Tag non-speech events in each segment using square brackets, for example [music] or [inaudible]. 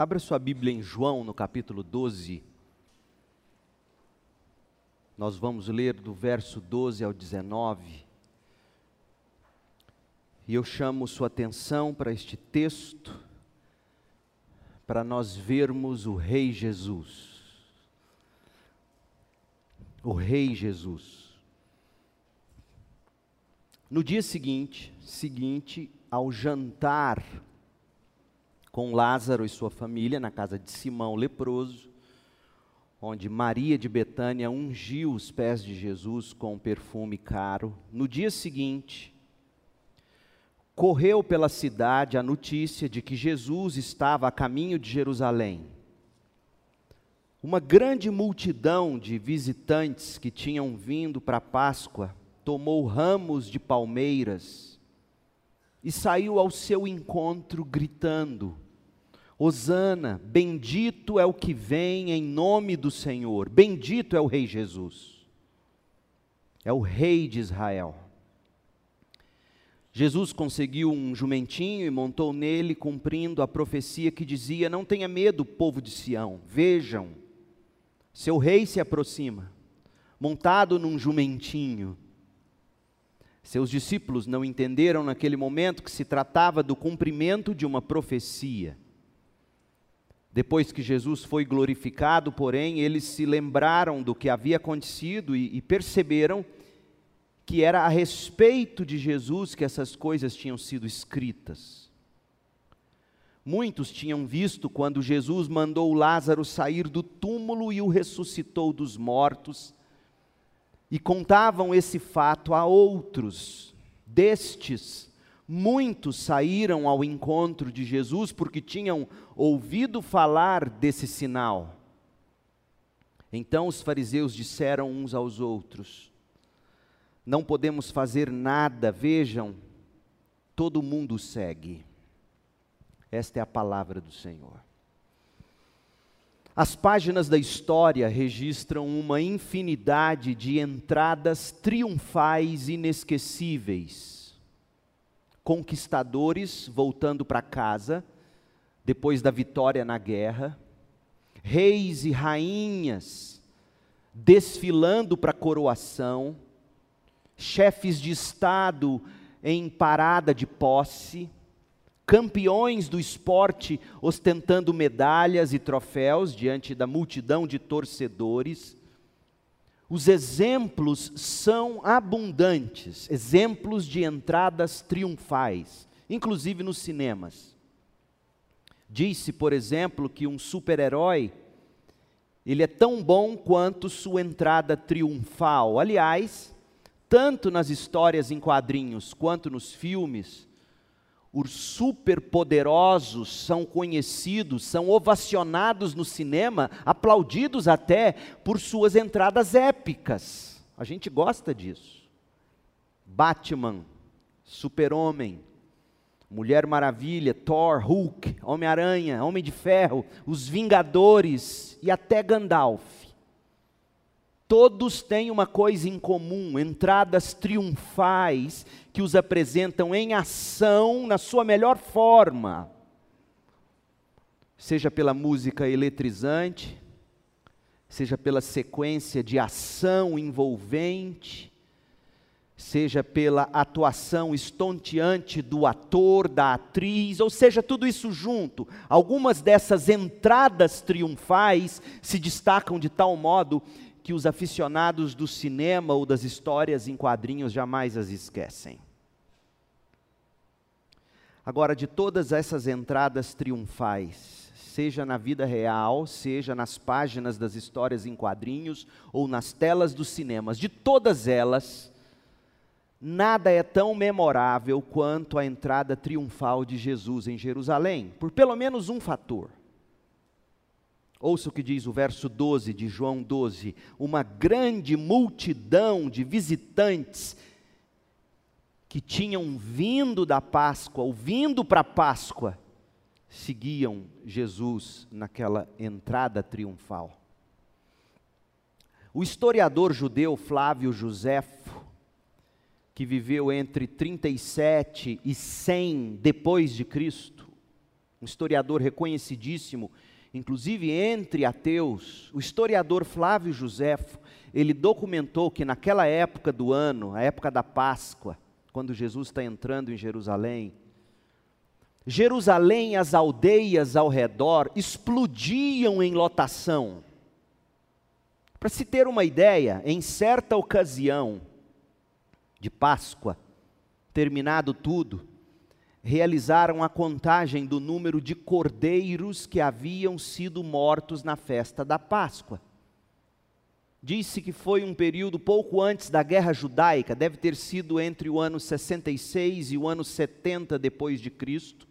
Abra sua Bíblia em João, no capítulo 12. Nós vamos ler do verso 12 ao 19. E eu chamo sua atenção para este texto, para nós vermos o Rei Jesus. O Rei Jesus. No dia seguinte, seguinte ao jantar com Lázaro e sua família na casa de Simão leproso, onde Maria de Betânia ungiu os pés de Jesus com perfume caro. No dia seguinte, correu pela cidade a notícia de que Jesus estava a caminho de Jerusalém. Uma grande multidão de visitantes que tinham vindo para a Páscoa tomou ramos de palmeiras e saiu ao seu encontro gritando: Hosana, bendito é o que vem em nome do Senhor, bendito é o Rei Jesus, é o Rei de Israel. Jesus conseguiu um jumentinho e montou nele, cumprindo a profecia que dizia: Não tenha medo, povo de Sião, vejam, seu rei se aproxima, montado num jumentinho seus discípulos não entenderam naquele momento que se tratava do cumprimento de uma profecia. Depois que Jesus foi glorificado, porém, eles se lembraram do que havia acontecido e, e perceberam que era a respeito de Jesus que essas coisas tinham sido escritas. Muitos tinham visto quando Jesus mandou Lázaro sair do túmulo e o ressuscitou dos mortos e contavam esse fato a outros. Destes, muitos saíram ao encontro de Jesus porque tinham ouvido falar desse sinal. Então os fariseus disseram uns aos outros: Não podemos fazer nada, vejam, todo mundo segue. Esta é a palavra do Senhor. As páginas da história registram uma infinidade de entradas triunfais inesquecíveis. Conquistadores voltando para casa, depois da vitória na guerra, reis e rainhas desfilando para a coroação, chefes de Estado em parada de posse, campeões do esporte ostentando medalhas e troféus diante da multidão de torcedores. Os exemplos são abundantes, exemplos de entradas triunfais, inclusive nos cinemas. Disse, por exemplo, que um super-herói ele é tão bom quanto sua entrada triunfal. Aliás, tanto nas histórias em quadrinhos quanto nos filmes, os superpoderosos são conhecidos, são ovacionados no cinema, aplaudidos até por suas entradas épicas. A gente gosta disso. Batman, Super-Homem, Mulher Maravilha, Thor, Hulk, Homem-Aranha, Homem de Ferro, os Vingadores e até Gandalf Todos têm uma coisa em comum: entradas triunfais que os apresentam em ação na sua melhor forma. Seja pela música eletrizante, seja pela sequência de ação envolvente, seja pela atuação estonteante do ator, da atriz, ou seja, tudo isso junto. Algumas dessas entradas triunfais se destacam de tal modo que os aficionados do cinema ou das histórias em quadrinhos jamais as esquecem. Agora, de todas essas entradas triunfais, seja na vida real, seja nas páginas das histórias em quadrinhos ou nas telas dos cinemas, de todas elas, nada é tão memorável quanto a entrada triunfal de Jesus em Jerusalém, por pelo menos um fator. Ouça o que diz o verso 12 de João 12: uma grande multidão de visitantes que tinham vindo da Páscoa, ou vindo para a Páscoa, seguiam Jesus naquela entrada triunfal. O historiador judeu Flávio Joséfo, que viveu entre 37 e 100 depois de Cristo, um historiador reconhecidíssimo, inclusive entre ateus, o historiador Flávio Josefo, ele documentou que naquela época do ano, a época da Páscoa, quando Jesus está entrando em Jerusalém, Jerusalém, as aldeias ao redor explodiam em lotação. Para se ter uma ideia, em certa ocasião de Páscoa, terminado tudo, realizaram a contagem do número de cordeiros que haviam sido mortos na festa da Páscoa. Disse que foi um período pouco antes da Guerra Judaica, deve ter sido entre o ano 66 e o ano 70 depois de Cristo.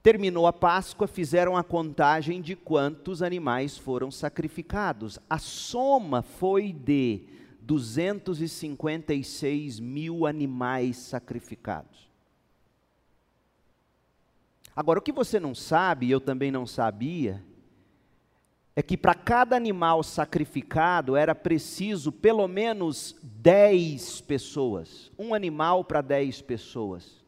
Terminou a Páscoa, fizeram a contagem de quantos animais foram sacrificados. A soma foi de 256 mil animais sacrificados. Agora, o que você não sabe, e eu também não sabia, é que para cada animal sacrificado era preciso pelo menos 10 pessoas. Um animal para 10 pessoas.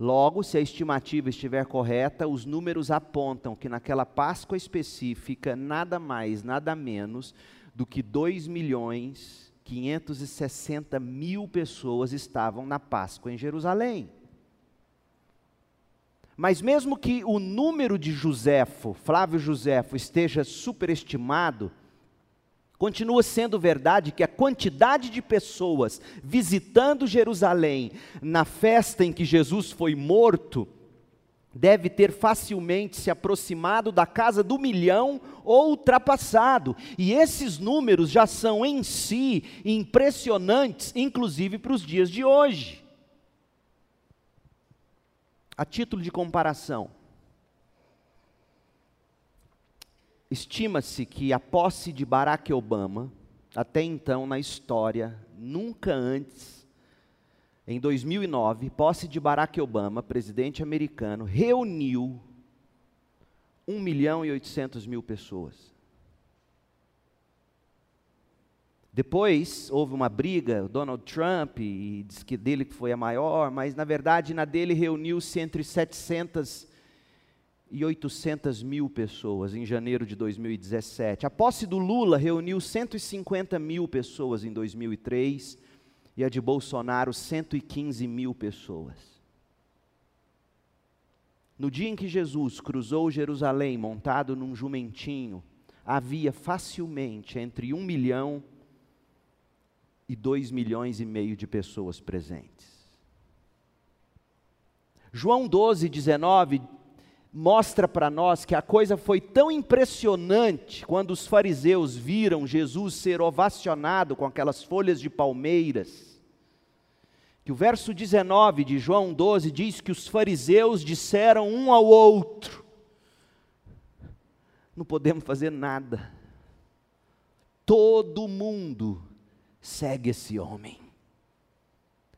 Logo, se a estimativa estiver correta, os números apontam que naquela Páscoa específica, nada mais, nada menos do que 2 milhões 560 mil pessoas estavam na Páscoa em Jerusalém. Mas mesmo que o número de Joséfo, Flávio Joséfo, esteja superestimado, continua sendo verdade que a quantidade de pessoas visitando Jerusalém na festa em que Jesus foi morto, deve ter facilmente se aproximado da casa do milhão ou ultrapassado. E esses números já são em si impressionantes, inclusive para os dias de hoje. A título de comparação, estima-se que a posse de Barack Obama, até então na história, nunca antes, em 2009, posse de Barack Obama, presidente americano, reuniu 1 milhão e 800 mil pessoas. Depois houve uma briga, Donald Trump, e diz que dele que foi a maior, mas na verdade na dele reuniu-se entre 700 e 800 mil pessoas em janeiro de 2017. A posse do Lula reuniu 150 mil pessoas em 2003 e a de Bolsonaro 115 mil pessoas. No dia em que Jesus cruzou Jerusalém montado num jumentinho, havia facilmente entre um milhão e e 2 milhões e meio de pessoas presentes. João 12, 19 mostra para nós que a coisa foi tão impressionante quando os fariseus viram Jesus ser ovacionado com aquelas folhas de palmeiras, que o verso 19 de João 12 diz que os fariseus disseram um ao outro: Não podemos fazer nada, todo mundo segue esse homem.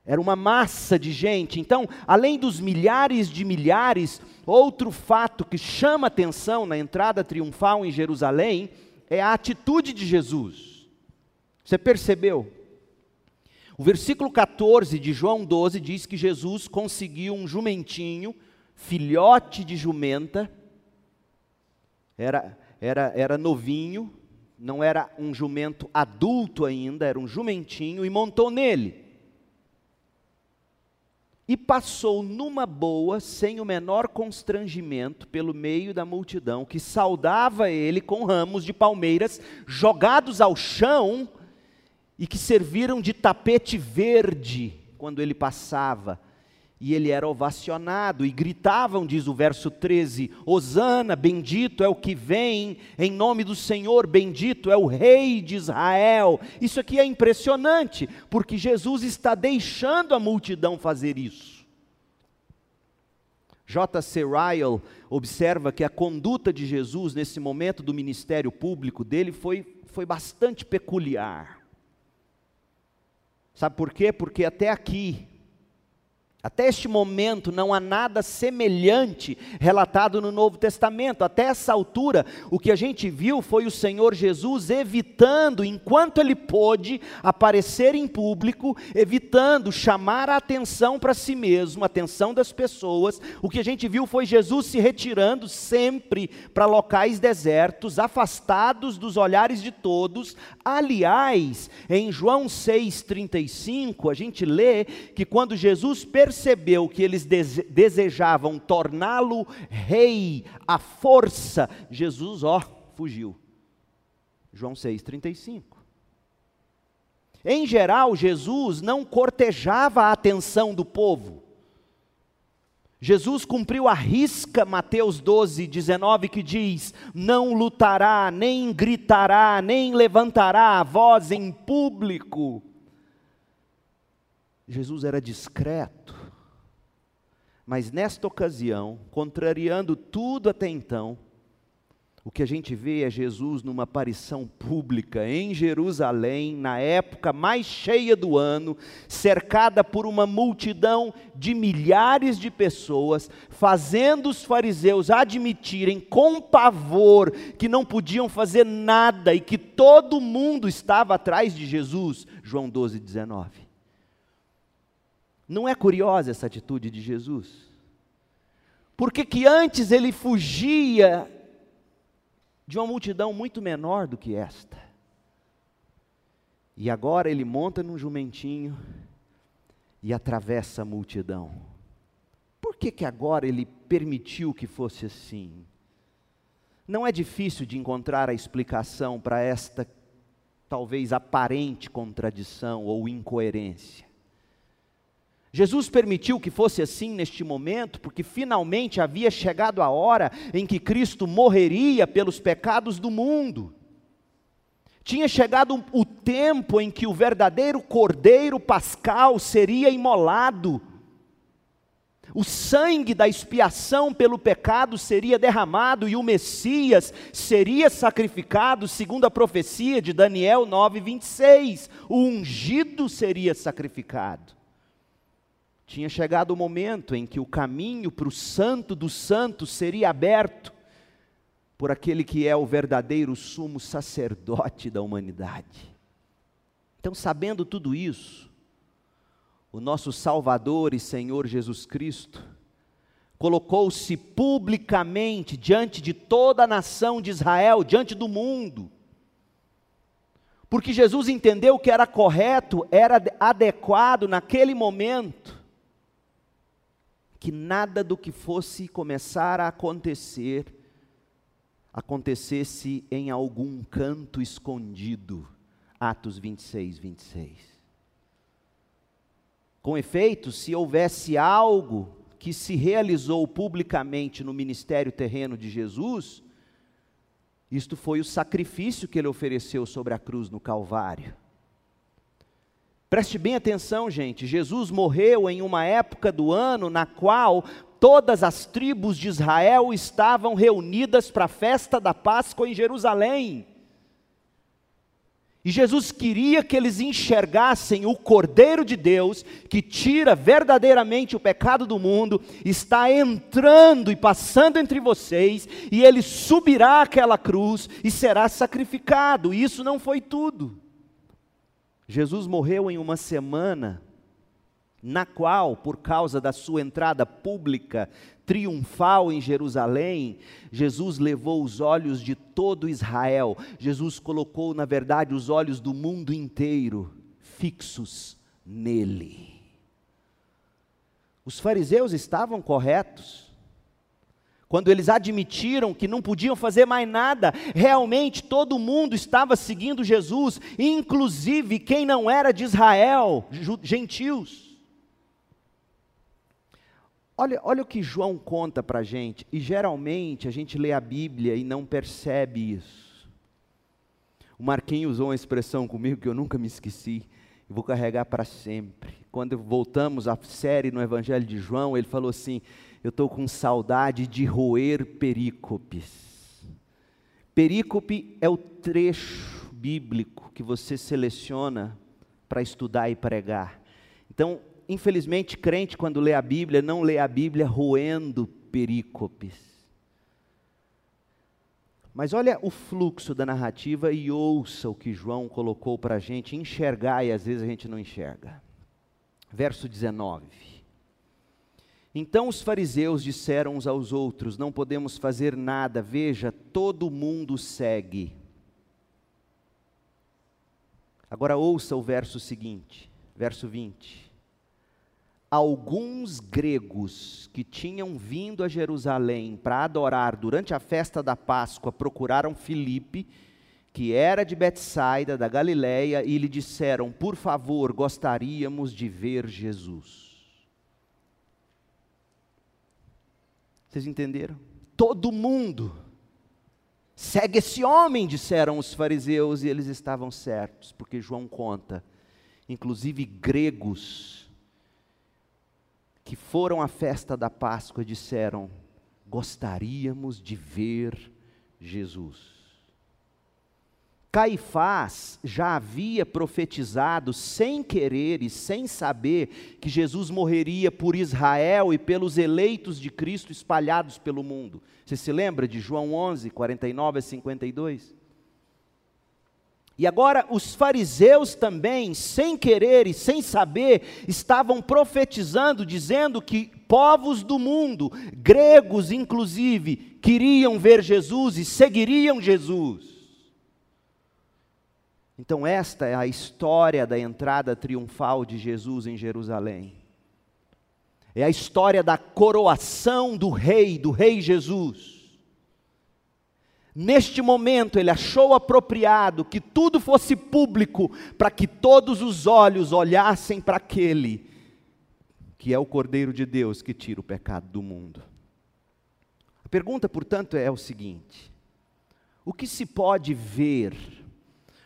Era uma massa de gente. Então, além dos milhares de milhares, outro fato que chama atenção na entrada triunfal em Jerusalém é a atitude de Jesus. Você percebeu? O versículo 14 de João 12 diz que Jesus conseguiu um jumentinho, filhote de jumenta, era, era, era novinho, não era um jumento adulto ainda, era um jumentinho, e montou nele. E passou numa boa, sem o menor constrangimento, pelo meio da multidão, que saudava ele com ramos de palmeiras jogados ao chão e que serviram de tapete verde quando ele passava e ele era ovacionado, e gritavam, diz o verso 13: Hosana, bendito é o que vem, em nome do Senhor, bendito é o Rei de Israel. Isso aqui é impressionante, porque Jesus está deixando a multidão fazer isso. J.C. Ryle observa que a conduta de Jesus nesse momento do ministério público dele foi, foi bastante peculiar. Sabe por quê? Porque até aqui, Até este momento não há nada semelhante relatado no Novo Testamento. Até essa altura, o que a gente viu foi o Senhor Jesus evitando, enquanto ele pôde, aparecer em público, evitando chamar a atenção para si mesmo, a atenção das pessoas. O que a gente viu foi Jesus se retirando sempre para locais desertos, afastados dos olhares de todos. Aliás, em João 6,35, a gente lê que quando Jesus percebeu que eles desejavam torná-lo rei à força, Jesus, ó, fugiu. João 6,35. Em geral, Jesus não cortejava a atenção do povo. Jesus cumpriu a risca, Mateus 12, 19, que diz: Não lutará, nem gritará, nem levantará a voz em público. Jesus era discreto, mas nesta ocasião, contrariando tudo até então, o que a gente vê é Jesus numa aparição pública em Jerusalém, na época mais cheia do ano, cercada por uma multidão de milhares de pessoas, fazendo os fariseus admitirem com pavor que não podiam fazer nada e que todo mundo estava atrás de Jesus. João 12, 19. Não é curiosa essa atitude de Jesus? Porque que antes ele fugia de uma multidão muito menor do que esta. E agora ele monta num jumentinho e atravessa a multidão. Por que que agora ele permitiu que fosse assim? Não é difícil de encontrar a explicação para esta talvez aparente contradição ou incoerência. Jesus permitiu que fosse assim neste momento, porque finalmente havia chegado a hora em que Cristo morreria pelos pecados do mundo. Tinha chegado o tempo em que o verdadeiro cordeiro pascal seria imolado. O sangue da expiação pelo pecado seria derramado e o Messias seria sacrificado, segundo a profecia de Daniel 9:26. O ungido seria sacrificado. Tinha chegado o momento em que o caminho para o Santo dos Santos seria aberto por aquele que é o verdadeiro sumo sacerdote da humanidade. Então, sabendo tudo isso, o nosso Salvador e Senhor Jesus Cristo colocou-se publicamente diante de toda a nação de Israel, diante do mundo, porque Jesus entendeu que era correto, era adequado naquele momento, que nada do que fosse começar a acontecer acontecesse em algum canto escondido. Atos 26, 26. Com efeito, se houvesse algo que se realizou publicamente no ministério terreno de Jesus, isto foi o sacrifício que ele ofereceu sobre a cruz no Calvário. Preste bem atenção, gente. Jesus morreu em uma época do ano na qual todas as tribos de Israel estavam reunidas para a festa da Páscoa em Jerusalém. E Jesus queria que eles enxergassem o Cordeiro de Deus, que tira verdadeiramente o pecado do mundo, está entrando e passando entre vocês, e ele subirá aquela cruz e será sacrificado. E isso não foi tudo. Jesus morreu em uma semana na qual, por causa da sua entrada pública, triunfal em Jerusalém, Jesus levou os olhos de todo Israel. Jesus colocou, na verdade, os olhos do mundo inteiro fixos nele. Os fariseus estavam corretos quando eles admitiram que não podiam fazer mais nada, realmente todo mundo estava seguindo Jesus, inclusive quem não era de Israel, gentios. Olha, olha o que João conta para a gente, e geralmente a gente lê a Bíblia e não percebe isso. O Marquinhos usou uma expressão comigo que eu nunca me esqueci, e vou carregar para sempre. Quando voltamos à série no Evangelho de João, ele falou assim: eu estou com saudade de roer perícopes. Perícope é o trecho bíblico que você seleciona para estudar e pregar. Então, infelizmente, crente, quando lê a Bíblia, não lê a Bíblia roendo perícopes. Mas olha o fluxo da narrativa e ouça o que João colocou para a gente enxergar e às vezes a gente não enxerga. Verso 19. Então os fariseus disseram uns aos outros: Não podemos fazer nada, veja, todo mundo segue. Agora ouça o verso seguinte, verso 20 alguns gregos que tinham vindo a Jerusalém para adorar durante a festa da Páscoa procuraram Filipe, que era de Betsaida, da Galiléia, e lhe disseram: "Por favor, gostaríamos de ver Jesus." Vocês entenderam? Todo mundo segue esse homem, disseram os fariseus, e eles estavam certos, porque João conta, inclusive gregos que foram à festa da Páscoa disseram: gostaríamos de ver Jesus. Caifás já havia profetizado sem querer e sem saber que Jesus morreria por Israel e pelos eleitos de Cristo espalhados pelo mundo. Você se lembra de João 11, 49 a 52? E agora os fariseus também, sem querer e sem saber, estavam profetizando, dizendo que povos do mundo, gregos inclusive, queriam ver Jesus e seguiriam Jesus. Então, esta é a história da entrada triunfal de Jesus em Jerusalém. É a história da coroação do rei, do rei Jesus. Neste momento, ele achou apropriado que tudo fosse público, para que todos os olhos olhassem para aquele que é o Cordeiro de Deus que tira o pecado do mundo. A pergunta, portanto, é o seguinte: o que se pode ver,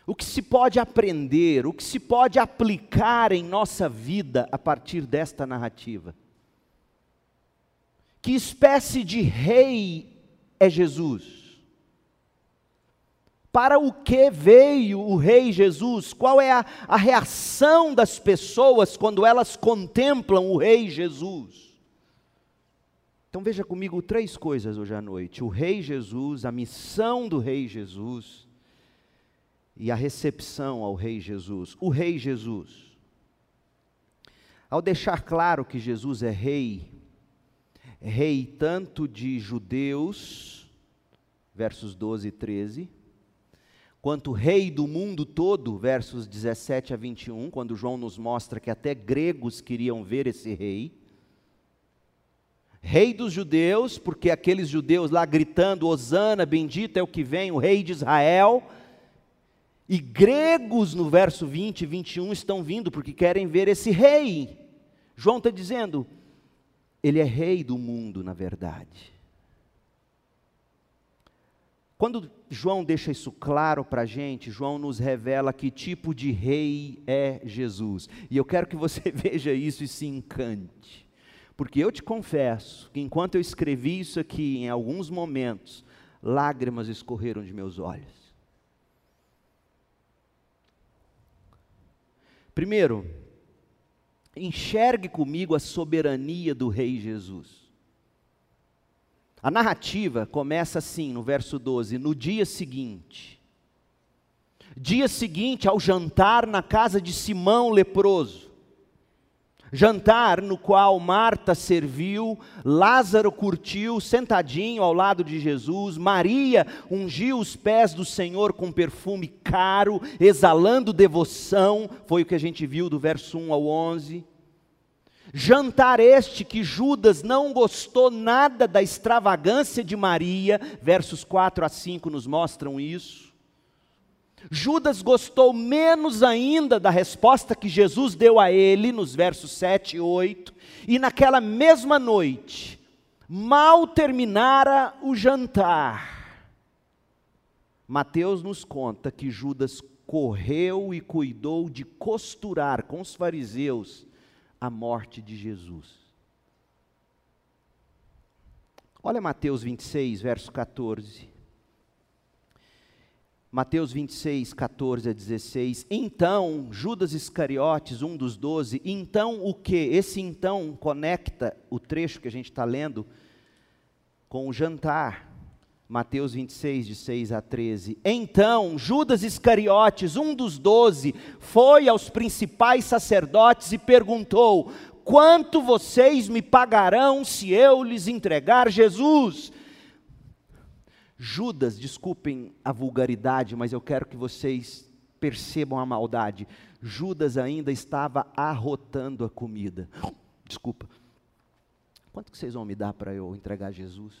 o que se pode aprender, o que se pode aplicar em nossa vida a partir desta narrativa? Que espécie de rei é Jesus? Para o que veio o Rei Jesus? Qual é a, a, reação das pessoas quando elas contemplam o Rei Jesus? Então veja comigo três coisas hoje à noite: o Rei Jesus, a missão do Rei Jesus e a recepção ao Rei Jesus. O Rei Jesus. Ao deixar claro que Jesus é Rei, Rei tanto de judeus, versos 12 e 13 quanto rei do mundo todo, versos 17 a 21, quando João nos mostra que até gregos queriam ver esse rei. Rei dos judeus, porque aqueles judeus lá gritando: Hosana, bendito é o que vem, o rei de Israel. E gregos no verso 20 e 21 estão vindo porque querem ver esse rei. João está dizendo, ele é rei do mundo, na verdade. Quando João deixa isso claro para a gente, João nos revela que tipo de rei é Jesus. E eu quero que você [laughs] veja isso e se encante. Porque eu te confesso que enquanto eu escrevi isso aqui, em alguns momentos, lágrimas escorreram de meus olhos. Primeiro, enxergue comigo a soberania do Rei Jesus. A narrativa começa assim, no verso 12: no dia seguinte. Dia seguinte ao jantar na casa de Simão leproso. Jantar no qual Marta serviu, Lázaro curtiu, sentadinho ao lado de Jesus, Maria ungiu os pés do Senhor com perfume caro, exalando devoção, foi o que a gente viu do verso 1 ao 11. Jantar este que Judas não gostou nada da extravagância de Maria, versos 4 a 5 nos mostram isso. Judas gostou menos ainda da resposta que Jesus deu a ele, nos versos 7 e 8, e naquela mesma noite, mal terminara o jantar, Mateus nos conta que Judas correu e cuidou de costurar com os fariseus a morte de Jesus. Olha Mateus 26, verso 14. Mateus 26, 14 a 16. Então, Judas Iscariotes, um dos doze, então o que? Esse então conecta o trecho que a gente está lendo com o jantar. Mateus 26, de 6 a 13. Então, Judas Iscariotes, um dos doze, foi aos principais sacerdotes e perguntou: Quanto vocês me pagarão se eu lhes entregar Jesus? Judas, desculpem a vulgaridade, mas eu quero que vocês percebam a maldade. Judas ainda estava arrotando a comida. [gasps] Desculpa. Quanto que vocês vão me dar para eu entregar Jesus?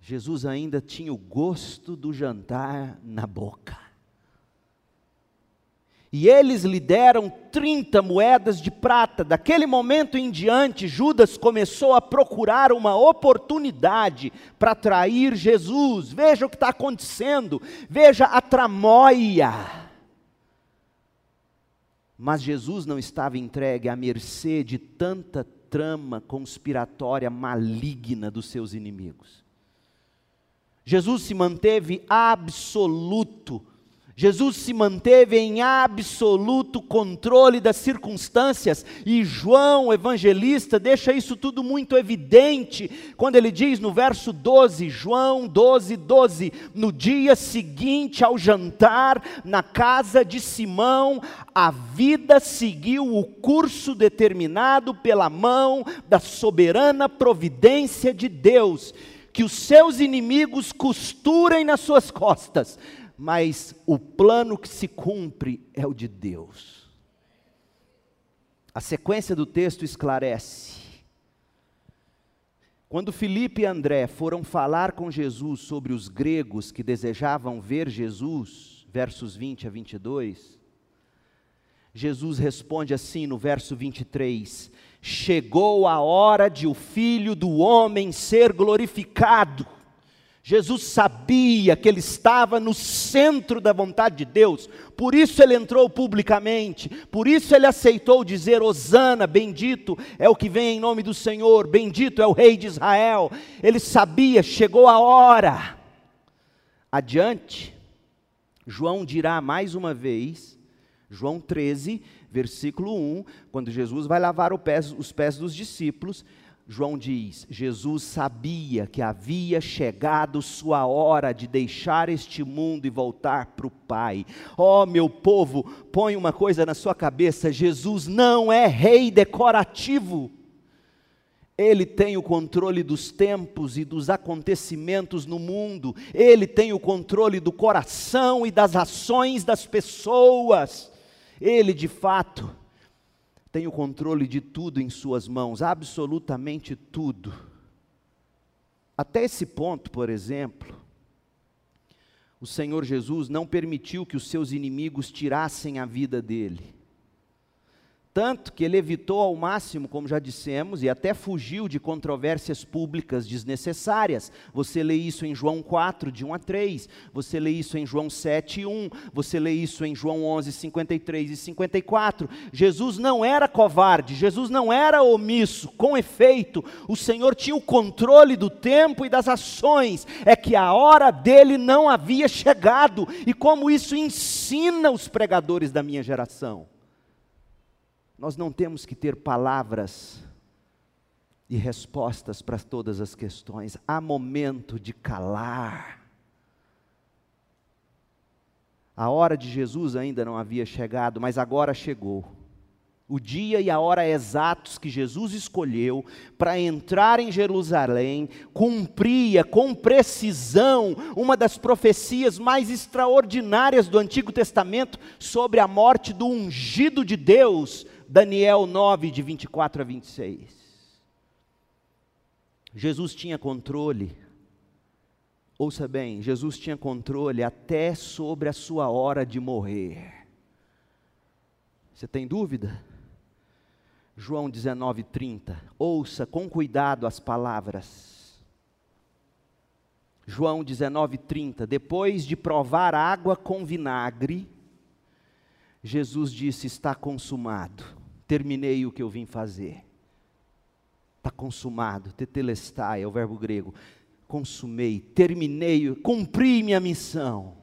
Jesus ainda tinha o gosto do jantar na boca. E eles lhe deram 30 moedas de prata. Daquele momento em diante, Judas começou a procurar uma oportunidade para trair Jesus. Veja o que está acontecendo, veja a tramóia. Mas Jesus não estava entregue à mercê de tanta trama conspiratória maligna dos seus inimigos. Jesus se manteve absoluto Jesus se manteve em absoluto controle das circunstâncias, e João, evangelista, deixa isso tudo muito evidente, quando ele diz no verso 12, João 12, 12: No dia seguinte ao jantar, na casa de Simão, a vida seguiu o curso determinado pela mão da soberana providência de Deus. Que os seus inimigos costurem nas suas costas, mas o plano que se cumpre é o de Deus. A sequência do texto esclarece. Quando Filipe e André foram falar com Jesus sobre os gregos que desejavam ver Jesus, versos 20 a 22, Jesus responde assim no verso 23: Chegou a hora de o filho do homem ser glorificado. Jesus sabia que ele estava no centro da vontade de Deus, por isso ele entrou publicamente, por isso ele aceitou dizer: Hosana, bendito é o que vem em nome do Senhor, bendito é o Rei de Israel. Ele sabia, chegou a hora. Adiante, João dirá mais uma vez, João 13, versículo 1, quando Jesus vai lavar os pés dos discípulos, João diz: Jesus sabia que havia chegado sua hora de deixar este mundo e voltar para o Pai. Ó oh, meu povo, põe uma coisa na sua cabeça: Jesus não é rei decorativo. Ele tem o controle dos tempos e dos acontecimentos no mundo, ele tem o controle do coração e das ações das pessoas. Ele, de fato, tem o controle de tudo em suas mãos, absolutamente tudo. Até esse ponto, por exemplo, o Senhor Jesus não permitiu que os seus inimigos tirassem a vida dele. Tanto que ele evitou ao máximo, como já dissemos, e até fugiu de controvérsias públicas desnecessárias. Você lê isso em João 4, de 1 a 3, você lê isso em João 7, 1, você lê isso em João 11, 53 e 54. Jesus não era covarde, Jesus não era omisso, com efeito, o Senhor tinha o controle do tempo e das ações, é que a hora dele não havia chegado, e como isso ensina os pregadores da minha geração. Nós não temos que ter palavras e respostas para todas as questões. Há momento de calar. A hora de Jesus ainda não havia chegado, mas agora chegou. O dia e a hora exatos que Jesus escolheu para entrar em Jerusalém cumpria com precisão uma das profecias mais extraordinárias do Antigo Testamento sobre a morte do ungido de Deus, Daniel 9, de 24 a 26. Jesus tinha controle, ouça bem, Jesus tinha controle até sobre a sua hora de morrer. Você tem dúvida? João 19, 30. Ouça com cuidado as palavras. João 19, 30. Depois de provar água com vinagre, Jesus disse: Está consumado terminei o que eu vim fazer. Está consumado, tetelestai é o verbo grego. consumei, terminei, cumpri minha missão.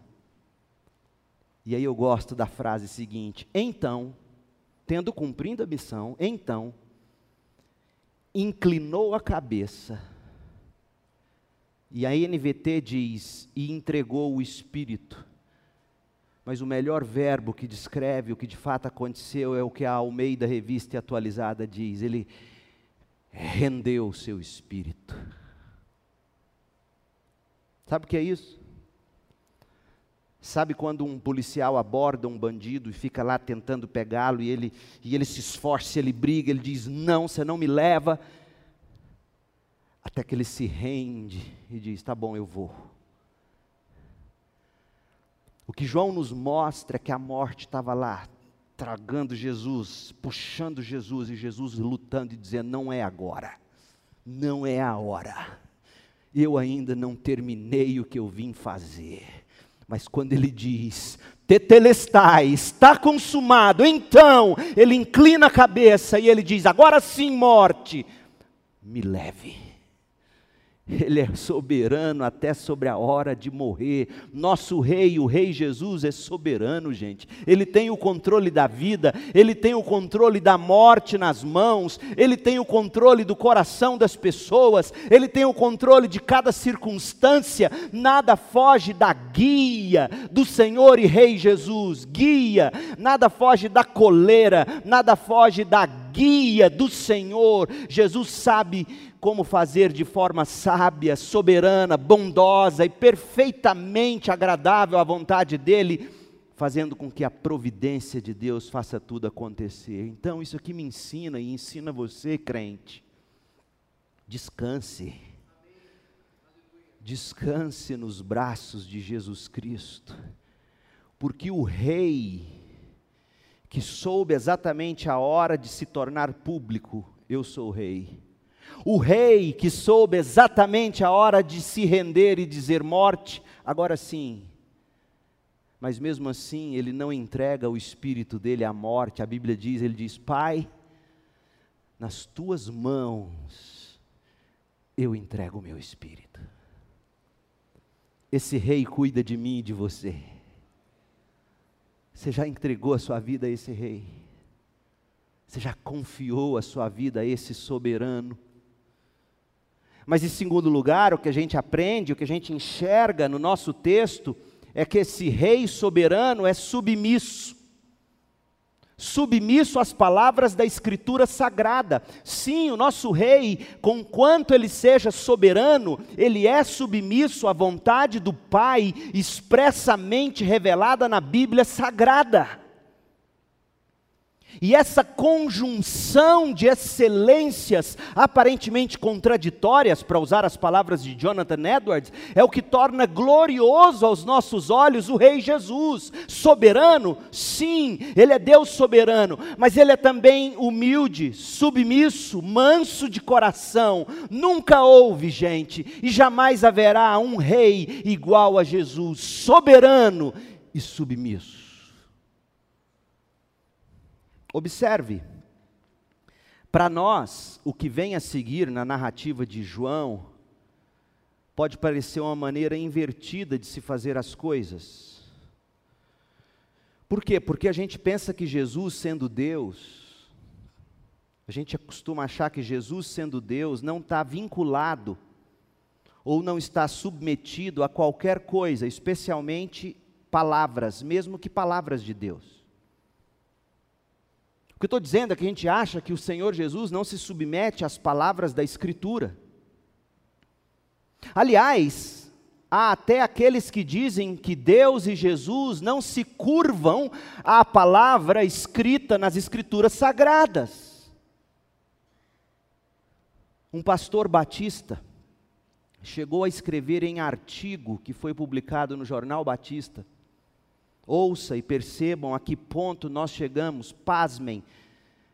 E aí eu gosto da frase seguinte: então, tendo cumprido a missão, então, inclinou a cabeça. E a NVT diz: e entregou o espírito. Mas o melhor verbo que descreve o que de fato aconteceu é o que a Almeida Revista Atualizada diz: ele rendeu o seu espírito. Sabe o que é isso? Sabe quando um policial aborda um bandido e fica lá tentando pegá-lo e ele, e ele se esforça, ele briga, ele diz: Não, você não me leva. Até que ele se rende e diz: Tá bom, eu vou. O que João nos mostra é que a morte estava lá, tragando Jesus, puxando Jesus, e Jesus lutando e dizendo: Não é agora, não é a hora eu ainda não terminei o que eu vim fazer. Mas quando ele diz, tetelestai, está consumado, então ele inclina a cabeça e ele diz: agora sim, morte, me leve. Ele é soberano até sobre a hora de morrer. Nosso rei, o rei Jesus, é soberano, gente. Ele tem o controle da vida, ele tem o controle da morte nas mãos, ele tem o controle do coração das pessoas, ele tem o controle de cada circunstância. Nada foge da guia do Senhor e Rei Jesus. Guia, nada foge da coleira, nada foge da guia do Senhor. Jesus sabe como fazer de forma sábia, soberana, bondosa e perfeitamente agradável à vontade dEle, fazendo com que a providência de Deus faça tudo acontecer. Então, isso aqui me ensina e ensina você, crente. Descanse. Descanse nos braços de Jesus Cristo, porque o Rei, que soube exatamente a hora de se tornar público, eu sou o Rei o rei que soube exatamente a hora de se render e dizer morte, agora sim. Mas mesmo assim, ele não entrega o espírito dele à morte. A Bíblia diz, ele diz: "Pai, nas tuas mãos eu entrego o meu espírito". Esse rei cuida de mim e de você. Você já entregou a sua vida a esse rei? Você já confiou a sua vida a esse soberano? Mas, em segundo lugar, o que a gente aprende, o que a gente enxerga no nosso texto, é que esse rei soberano é submisso. Submisso às palavras da Escritura Sagrada. Sim, o nosso rei, conquanto ele seja soberano, ele é submisso à vontade do Pai, expressamente revelada na Bíblia Sagrada. E essa conjunção de excelências aparentemente contraditórias, para usar as palavras de Jonathan Edwards, é o que torna glorioso aos nossos olhos o Rei Jesus. Soberano? Sim, ele é Deus soberano, mas ele é também humilde, submisso, manso de coração. Nunca houve, gente, e jamais haverá um rei igual a Jesus, soberano e submisso. Observe, para nós, o que vem a seguir na narrativa de João pode parecer uma maneira invertida de se fazer as coisas. Por quê? Porque a gente pensa que Jesus, sendo Deus, a gente costuma achar que Jesus, sendo Deus, não está vinculado ou não está submetido a qualquer coisa, especialmente palavras, mesmo que palavras de Deus. O que eu estou dizendo é que a gente acha que o Senhor Jesus não se submete às palavras da Escritura. Aliás, há até aqueles que dizem que Deus e Jesus não se curvam à palavra escrita nas Escrituras sagradas. Um pastor batista chegou a escrever em artigo que foi publicado no Jornal Batista Ouça e percebam a que ponto nós chegamos, pasmem.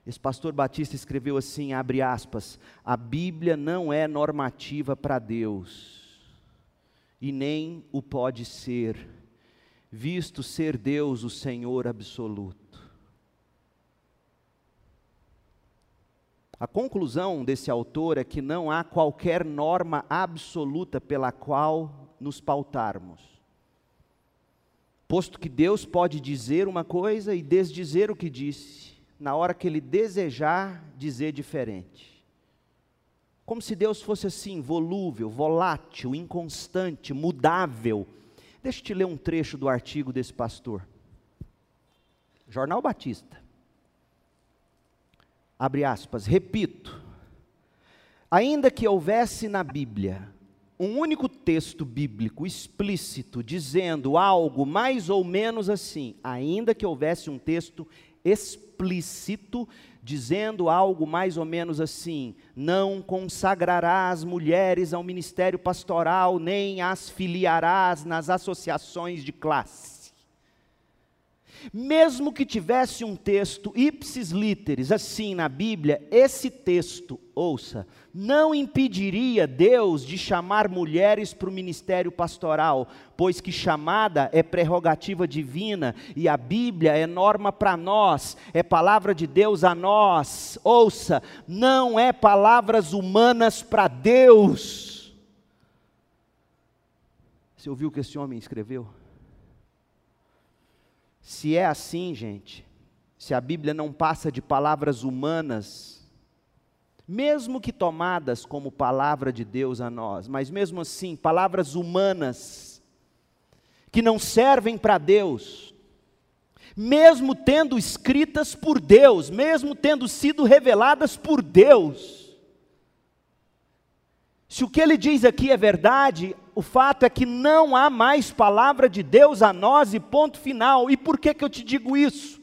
Esse pastor Batista escreveu assim, abre aspas, a Bíblia não é normativa para Deus, e nem o pode ser, visto ser Deus o Senhor absoluto. A conclusão desse autor é que não há qualquer norma absoluta pela qual nos pautarmos. Posto que Deus pode dizer uma coisa e desdizer o que disse, na hora que Ele desejar dizer diferente. Como se Deus fosse assim, volúvel, volátil, inconstante, mudável. Deixa eu te ler um trecho do artigo desse pastor. Jornal Batista. Abre aspas, repito. Ainda que houvesse na Bíblia um único texto bíblico explícito dizendo algo mais ou menos assim, ainda que houvesse um texto explícito dizendo algo mais ou menos assim: não consagrarás mulheres ao ministério pastoral, nem as filiarás nas associações de classe. Mesmo que tivesse um texto ipsis literis assim na Bíblia, esse texto, ouça, não impediria Deus de chamar mulheres para o ministério pastoral, pois que chamada é prerrogativa divina e a Bíblia é norma para nós, é palavra de Deus a nós. Ouça, não é palavras humanas para Deus. Você ouviu o que esse homem escreveu? Se é assim, gente, se a Bíblia não passa de palavras humanas, mesmo que tomadas como palavra de Deus a nós, mas mesmo assim, palavras humanas, que não servem para Deus, mesmo tendo escritas por Deus, mesmo tendo sido reveladas por Deus, se o que ele diz aqui é verdade, o fato é que não há mais palavra de Deus a nós e ponto final. E por que, que eu te digo isso?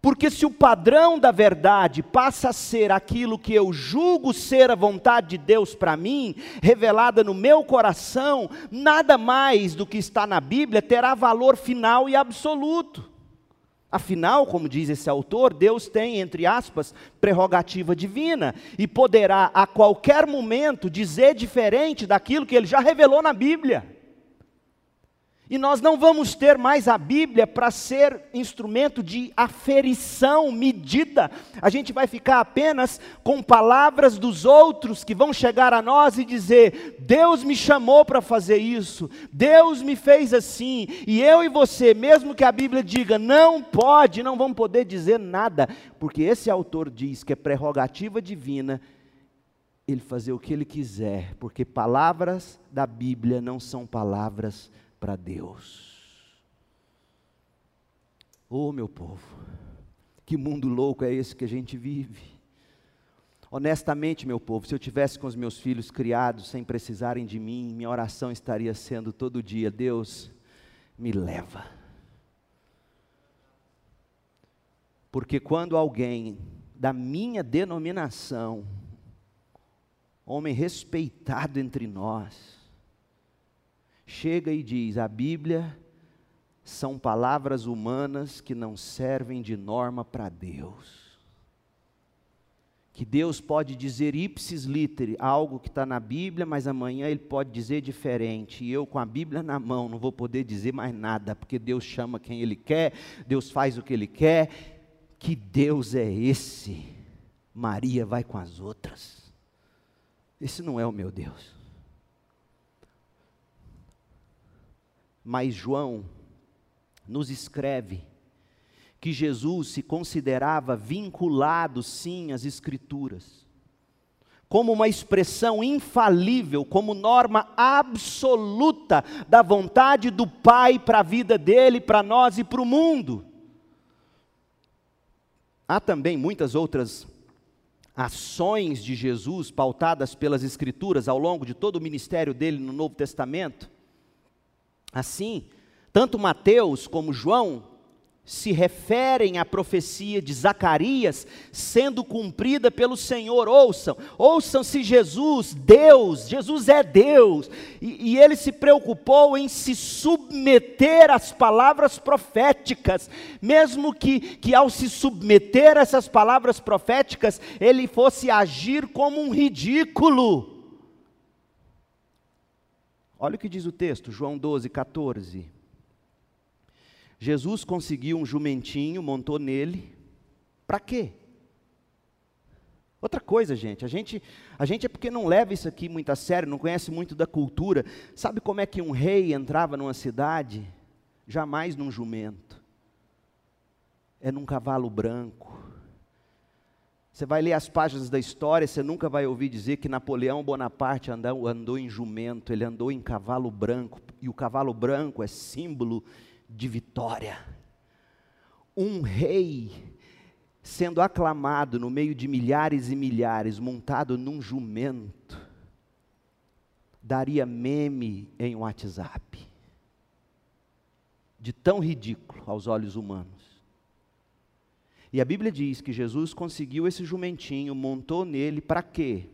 Porque se o padrão da verdade passa a ser aquilo que eu julgo ser a vontade de Deus para mim, revelada no meu coração, nada mais do que está na Bíblia terá valor final e absoluto. Afinal, como diz esse autor, Deus tem, entre aspas, prerrogativa divina e poderá a qualquer momento dizer diferente daquilo que ele já revelou na Bíblia. E nós não vamos ter mais a Bíblia para ser instrumento de aferição, medida. A gente vai ficar apenas com palavras dos outros que vão chegar a nós e dizer: Deus me chamou para fazer isso, Deus me fez assim. E eu e você, mesmo que a Bíblia diga não pode, não vamos poder dizer nada, porque esse autor diz que é prerrogativa divina ele fazer o que ele quiser, porque palavras da Bíblia não são palavras para Deus. Oh, meu povo, que mundo louco é esse que a gente vive? Honestamente, meu povo, se eu tivesse com os meus filhos criados sem precisarem de mim, minha oração estaria sendo todo dia: Deus, me leva. Porque quando alguém da minha denominação, homem respeitado entre nós, chega e diz: a Bíblia são palavras humanas que não servem de norma para Deus. Que Deus pode dizer ipsis literi, algo que está na Bíblia, mas amanhã Ele pode dizer diferente. E eu, com a Bíblia na mão, não vou poder dizer mais nada, porque Deus chama quem Ele quer, Deus faz o que Ele quer. Que Deus é esse? Maria vai com as outras. Esse não é o meu Deus. Mas João nos escreve que Jesus se considerava vinculado, sim, às Escrituras, como uma expressão infalível, como norma absoluta da vontade do Pai para a vida dele, para nós e para o mundo. Há também muitas outras ações de Jesus pautadas pelas Escrituras ao longo de todo o ministério dele no Novo Testamento Assim, tanto Mateus como João se referem à profecia de Zacarias sendo cumprida pelo Senhor. Ouçam, ouçam-se Jesus, Deus, Jesus é Deus, e, e, ele se preocupou em se submeter às palavras proféticas, mesmo que, que ao se submeter a essas palavras proféticas, ele fosse agir como um ridículo. Olha o que diz o texto, João 12, 14. Jesus conseguiu um jumentinho, montou nele. Para quê? Outra coisa, gente, a gente, a gente é porque não leva isso aqui muito a sério, não conhece muito da cultura. Sabe como é que um rei entrava numa cidade? Jamais num jumento. É num cavalo branco. Você vai ler as páginas da história, você nunca vai ouvir dizer que Napoleão Bonaparte andou, andou em jumento, ele andou em cavalo branco, e o cavalo branco é símbolo de vitória. Um rei sendo aclamado no meio de milhares e milhares, montado num jumento, daria meme em WhatsApp. De tão ridículo aos olhos humanos. E a Bíblia diz que Jesus conseguiu esse jumentinho, montou nele para quê?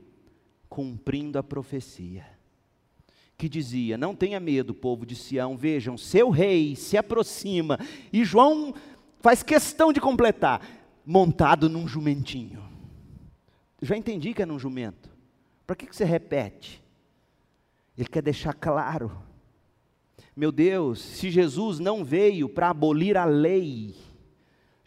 Cumprindo a profecia. Que dizia: Não tenha medo, povo de Sião, vejam, seu rei se aproxima. E João faz questão de completar montado num jumentinho. Já entendi que é num jumento. Para que, que você repete? Ele quer deixar claro. Meu Deus, se Jesus não veio para abolir a lei,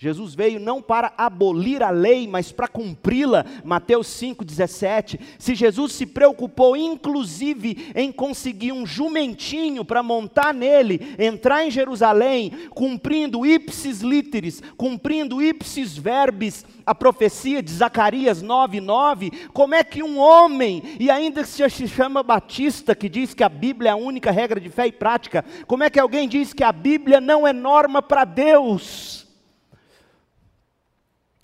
Jesus veio não para abolir a lei, mas para cumpri-la. Mateus 5,17. Se Jesus se preocupou, inclusive, em conseguir um jumentinho para montar nele, entrar em Jerusalém, cumprindo ipsis literis, cumprindo ipsis verbis, a profecia de Zacarias 9,9, como é que um homem, e ainda se chama Batista, que diz que a Bíblia é a única regra de fé e prática, como é que alguém diz que a Bíblia não é norma para Deus?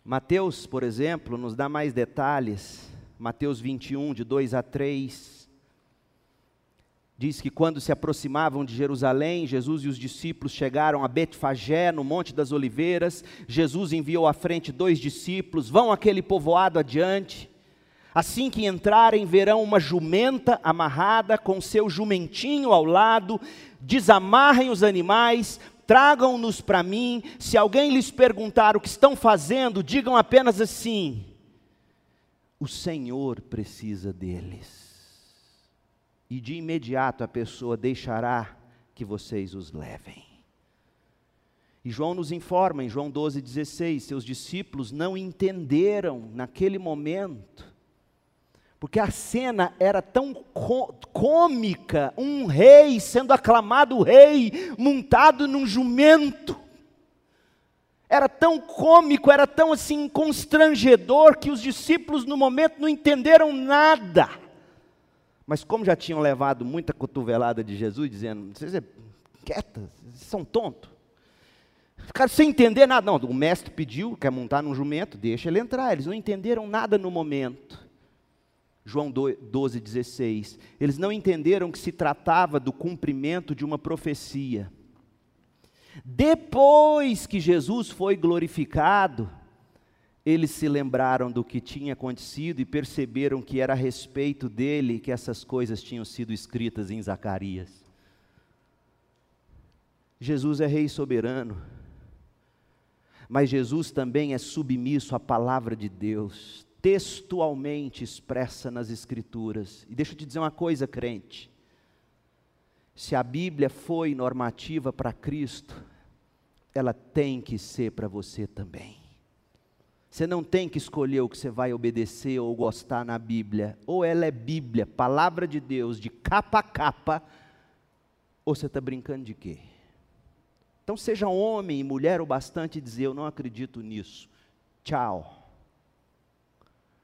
Mateus, por exemplo, nos dá mais detalhes. Mateus 21, de 2 a 3. Diz que quando se aproximavam de Jerusalém, Jesus e os discípulos chegaram a Betfagé, no Monte das Oliveiras. Jesus enviou à frente dois discípulos: vão aquele povoado adiante. Assim que entrarem, verão uma jumenta amarrada com seu jumentinho ao lado. Desamarrem os animais, tragam-nos para mim. Se alguém lhes perguntar o que estão fazendo, digam apenas assim: o Senhor precisa deles. E de imediato a pessoa deixará que vocês os levem. E João nos informa em João 12,16: seus discípulos não entenderam naquele momento porque a cena era tão cômica, um rei sendo aclamado rei, montado num jumento. Era tão cômico, era tão assim constrangedor que os discípulos no momento não entenderam nada. Mas como já tinham levado muita cotovelada de Jesus, dizendo, vocês é quieta, vocês são tontos. Ficaram sem entender nada. Não, o mestre pediu, quer montar num jumento, deixa ele entrar. Eles não entenderam nada no momento. João 12, 16. Eles não entenderam que se tratava do cumprimento de uma profecia. Depois que Jesus foi glorificado, eles se lembraram do que tinha acontecido e perceberam que era a respeito dele que essas coisas tinham sido escritas em Zacarias. Jesus é Rei soberano, mas Jesus também é submisso à palavra de Deus textualmente expressa nas Escrituras. E deixa eu te dizer uma coisa, crente. Se a Bíblia foi normativa para Cristo, ela tem que ser para você também. Você não tem que escolher o que você vai obedecer ou gostar na Bíblia. Ou ela é Bíblia, palavra de Deus, de capa a capa, ou você está brincando de quê? Então seja homem e mulher o bastante dizer: Eu não acredito nisso. Tchau.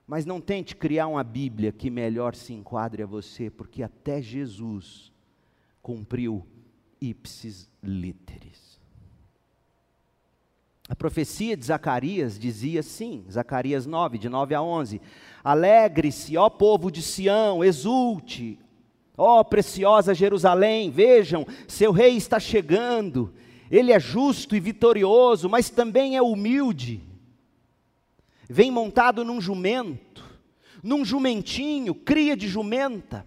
Mas não tente criar uma Bíblia que melhor se enquadre a você, porque até Jesus cumpriu ipsis literis. A profecia de Zacarias dizia assim, Zacarias 9, de 9 a 11: Alegre-se, ó povo de Sião, exulte, ó preciosa Jerusalém, vejam, seu rei está chegando, ele é justo e vitorioso, mas também é humilde vem montado num jumento, num jumentinho, cria de jumenta.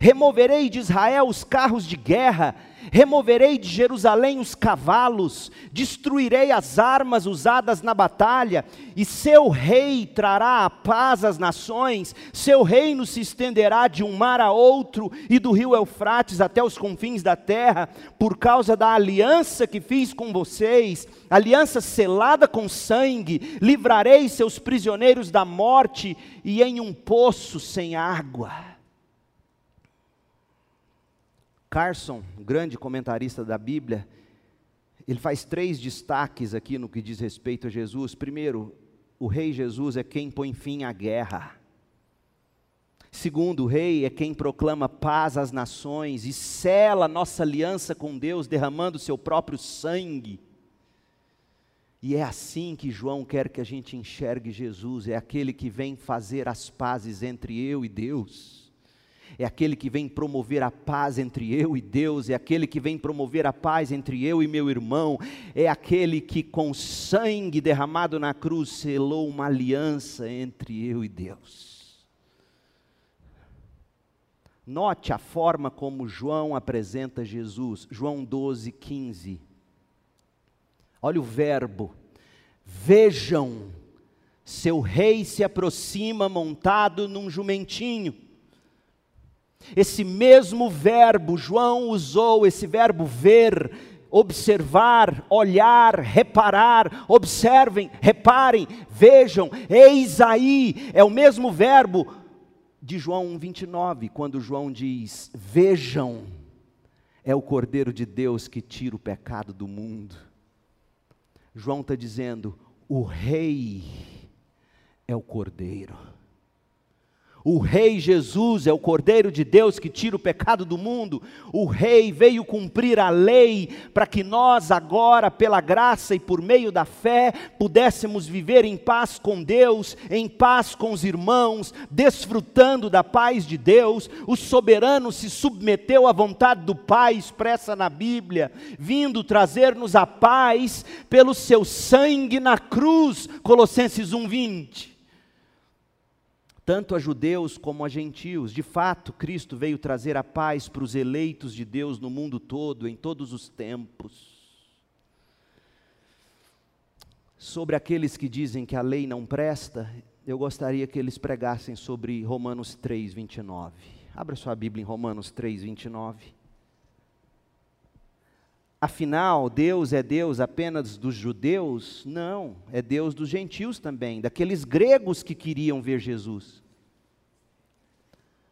Removerei de Israel os carros de guerra, removerei de Jerusalém os cavalos, destruirei as armas usadas na batalha, e seu rei trará a paz às nações, seu reino se estenderá de um mar a outro e do rio Eufrates até os confins da terra, por causa da aliança que fiz com vocês, aliança selada com sangue, livrarei seus prisioneiros da morte e em um poço sem água. Carson, grande comentarista da Bíblia, ele faz três destaques aqui no que diz respeito a Jesus. Primeiro, o rei Jesus é quem põe fim à guerra. Segundo, o rei é quem proclama paz às nações e sela nossa aliança com Deus, derramando seu próprio sangue. E é assim que João quer que a gente enxergue Jesus, é aquele que vem fazer as pazes entre eu e Deus é aquele que vem promover a paz entre eu e Deus, é aquele que vem promover a paz entre eu e meu irmão, é aquele que com sangue derramado na cruz selou uma aliança entre eu e Deus. Note a forma como João apresenta Jesus, João 12, 15. Olha o verbo, vejam, seu rei se aproxima montado num jumentinho esse mesmo verbo, João usou esse verbo ver, observar, olhar, reparar, observem, reparem, vejam, eis aí, é o mesmo verbo de João 1,29, quando João diz: Vejam, é o Cordeiro de Deus que tira o pecado do mundo. João está dizendo: o Rei é o Cordeiro. O Rei Jesus é o Cordeiro de Deus que tira o pecado do mundo. O Rei veio cumprir a lei para que nós, agora, pela graça e por meio da fé, pudéssemos viver em paz com Deus, em paz com os irmãos, desfrutando da paz de Deus. O soberano se submeteu à vontade do Pai, expressa na Bíblia, vindo trazer-nos a paz pelo seu sangue na cruz. Colossenses 1:20 tanto a judeus como a gentios. De fato, Cristo veio trazer a paz para os eleitos de Deus no mundo todo, em todos os tempos. Sobre aqueles que dizem que a lei não presta, eu gostaria que eles pregassem sobre Romanos 3, 29. Abra sua Bíblia em Romanos 3, 29. Afinal, Deus é Deus apenas dos judeus? Não, é Deus dos gentios também, daqueles gregos que queriam ver Jesus.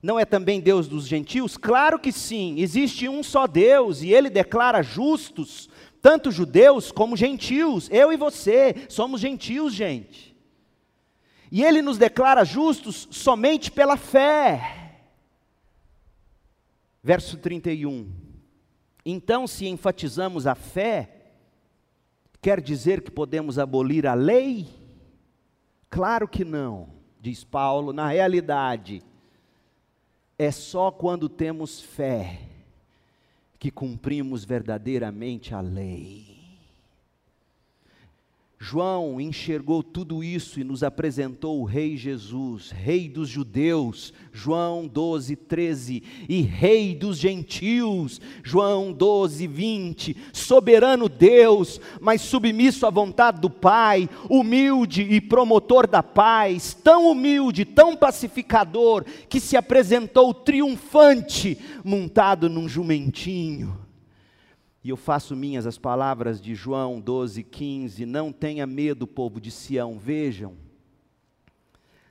Não é também Deus dos gentios? Claro que sim, existe um só Deus e ele declara justos tanto judeus como gentios. Eu e você somos gentios, gente. E ele nos declara justos somente pela fé. Verso 31. Então, se enfatizamos a fé, quer dizer que podemos abolir a lei? Claro que não, diz Paulo, na realidade, é só quando temos fé que cumprimos verdadeiramente a lei. João enxergou tudo isso e nos apresentou o Rei Jesus, Rei dos judeus, João 12, 13, e Rei dos gentios, João 12, 20, soberano Deus, mas submisso à vontade do Pai, humilde e promotor da paz, tão humilde, tão pacificador, que se apresentou triunfante, montado num jumentinho e eu faço minhas as palavras de João 12, 15: Não tenha medo, povo de Sião, vejam,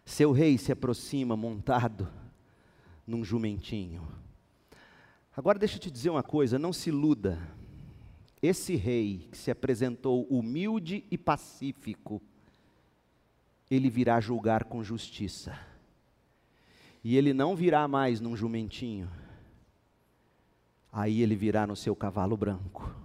seu rei se aproxima montado num jumentinho. Agora deixa eu te dizer uma coisa, não se iluda. Esse rei que se apresentou humilde e pacífico, ele virá julgar com justiça. E ele não virá mais num jumentinho, aí ele virá no seu cavalo branco.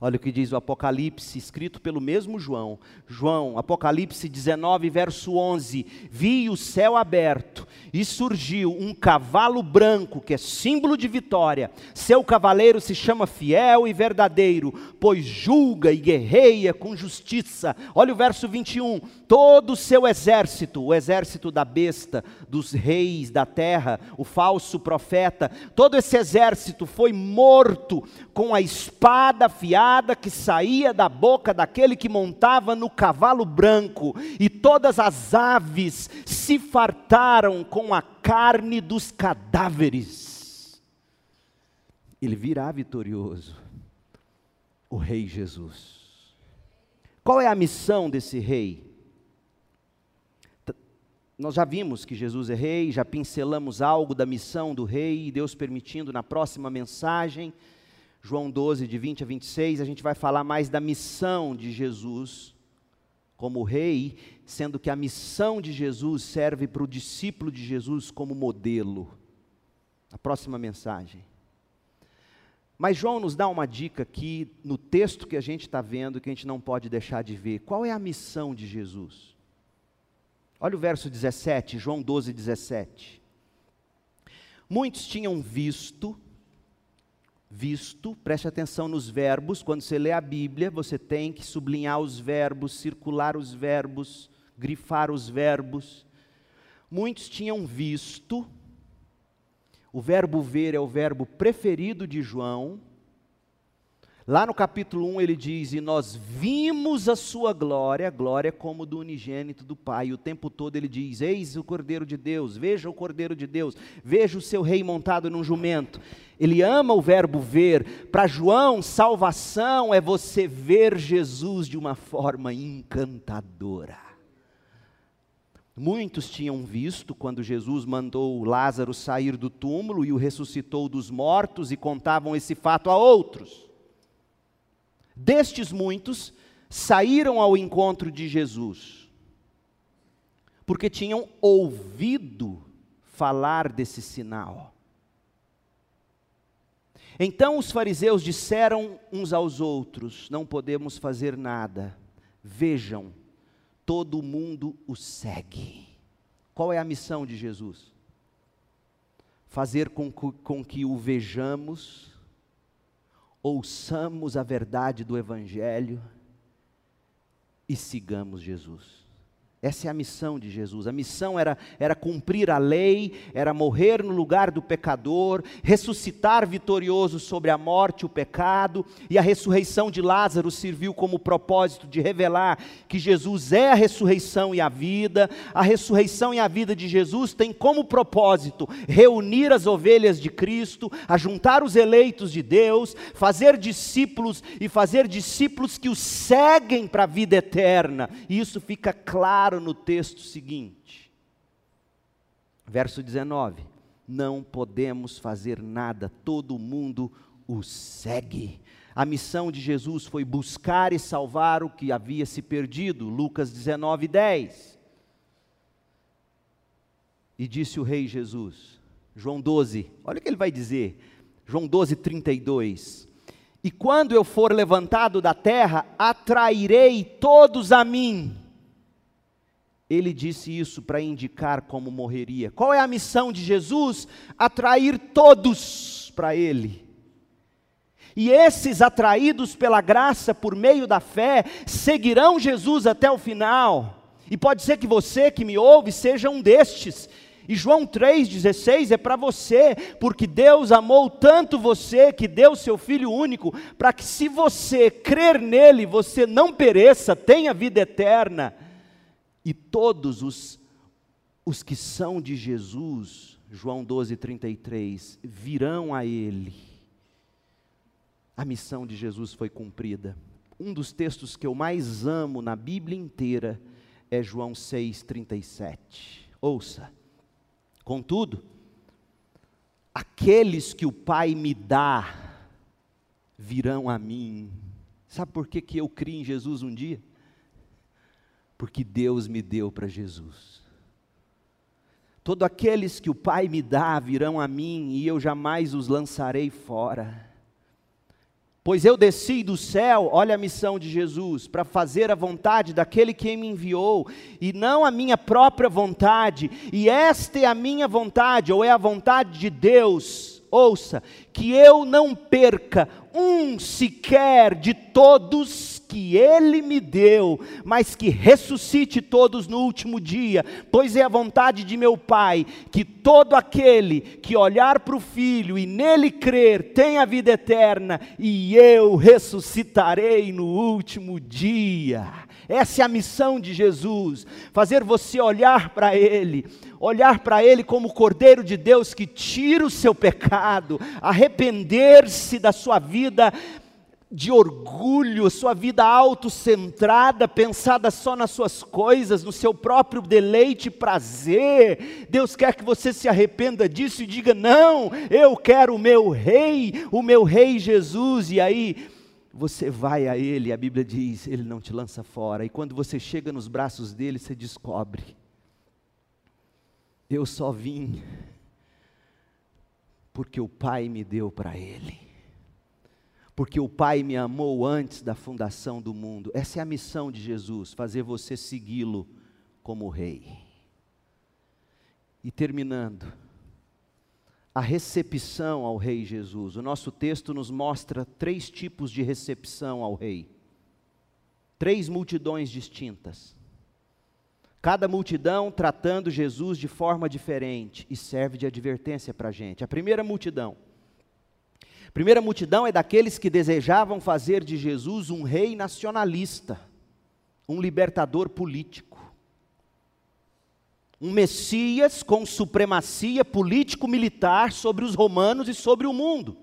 Olha o que diz o Apocalipse, escrito pelo mesmo João. João, Apocalipse 19, verso 11: Vi o céu aberto e surgiu um cavalo branco, que é símbolo de vitória. Seu cavaleiro se chama Fiel e Verdadeiro, pois julga e guerreia com justiça. Olha o verso 21: Todo o seu exército, o exército da besta, dos reis da terra, o falso profeta, todo esse exército foi morto com a espada afiada que saía da boca daquele que montava no cavalo branco, e todas as aves se fartaram com a carne dos cadáveres. Ele virá vitorioso, o Rei Jesus. Qual é a missão desse rei? Nós já vimos que Jesus é rei, já pincelamos algo da missão do rei, Deus permitindo na próxima mensagem João 12, de 20 a 26, a gente vai falar mais da missão de Jesus como rei, sendo que a missão de Jesus serve para o discípulo de Jesus como modelo. A próxima mensagem. Mas João nos dá uma dica aqui no texto que a gente está vendo, que a gente não pode deixar de ver. Qual é a missão de Jesus? Olha o verso 17, João 12, 17. Muitos tinham visto visto, preste atenção nos verbos, quando você lê a Bíblia, você tem que sublinhar os verbos, circular os verbos, grifar os verbos. Muitos tinham visto, o verbo ver é o verbo preferido de João, Lá no capítulo 1 ele diz: E nós vimos a sua glória, glória como do unigênito do Pai. E o tempo todo ele diz: Eis o Cordeiro de Deus, veja o Cordeiro de Deus, veja o seu rei montado num jumento. Ele ama o verbo ver. Para João, salvação é você ver Jesus de uma forma encantadora. Muitos tinham visto quando Jesus mandou Lázaro sair do túmulo e o ressuscitou dos mortos e contavam esse fato a outros. Destes muitos saíram ao encontro de Jesus, porque tinham ouvido falar desse sinal. Então os fariseus disseram uns aos outros: Não podemos fazer nada. Vejam, todo mundo o segue. Qual é a missão de Jesus? Fazer com, com que o vejamos ouçamos a verdade do Evangelho e sigamos Jesus. Essa é a missão de Jesus. A missão era, era cumprir a lei, era morrer no lugar do pecador, ressuscitar vitorioso sobre a morte o pecado, e a ressurreição de Lázaro serviu como propósito de revelar que Jesus é a ressurreição e a vida. A ressurreição e a vida de Jesus tem como propósito reunir as ovelhas de Cristo, ajuntar os eleitos de Deus, fazer discípulos e fazer discípulos que os seguem para a vida eterna. E isso fica claro claro no texto seguinte, verso 19: Não podemos fazer nada, todo mundo o segue. A missão de Jesus foi buscar e salvar o que havia se perdido, Lucas 19, 10. E disse o rei Jesus, João 12, olha o que ele vai dizer, João 12, 32. E quando eu for levantado da terra, atrairei todos a mim ele disse isso para indicar como morreria. Qual é a missão de Jesus? Atrair todos para Ele. E esses atraídos pela graça por meio da fé seguirão Jesus até o final. E pode ser que você que me ouve seja um destes. E João 3,16 é para você, porque Deus amou tanto você que deu seu Filho único, para que se você crer nele, você não pereça, tenha vida eterna e todos os, os que são de Jesus, João 12, 33, virão a Ele. A missão de Jesus foi cumprida. Um dos textos que eu mais amo na Bíblia inteira é João 6, 37. Ouça. Contudo, aqueles que o Pai me dá virão a mim. Sabe por que, que eu criei em Jesus um dia? Porque Deus me deu para Jesus. Todos aqueles que o Pai me dá virão a mim e eu jamais os lançarei fora. Pois eu desci do céu, olha a missão de Jesus, para fazer a vontade daquele que me enviou, e não a minha própria vontade, e esta é a minha vontade, ou é a vontade de Deus, ouça, que eu não perca um sequer de todos que ele me deu, mas que ressuscite todos no último dia, pois é a vontade de meu Pai que todo aquele que olhar para o Filho e nele crer tenha vida eterna, e eu ressuscitarei no último dia. Essa é a missão de Jesus, fazer você olhar para Ele, olhar para Ele como o Cordeiro de Deus que tira o seu pecado, arrepender-se da sua vida de orgulho, sua vida autocentrada, pensada só nas suas coisas, no seu próprio deleite e prazer. Deus quer que você se arrependa disso e diga: Não, eu quero o meu Rei, o meu Rei Jesus. E aí você vai a Ele, a Bíblia diz: Ele não te lança fora. E quando você chega nos braços dele, você descobre: Eu só vim porque o Pai me deu para Ele porque o Pai me amou antes da fundação do mundo. Essa é a missão de Jesus, fazer você segui-lo como rei. E terminando, a recepção ao Rei Jesus. O nosso texto nos mostra três tipos de recepção ao Rei. Três multidões distintas. Cada multidão tratando Jesus de forma diferente e serve de advertência para a gente. A primeira multidão primeira multidão é daqueles que desejavam fazer de Jesus um rei nacionalista, um libertador político, um Messias com supremacia político-militar sobre os romanos e sobre o mundo.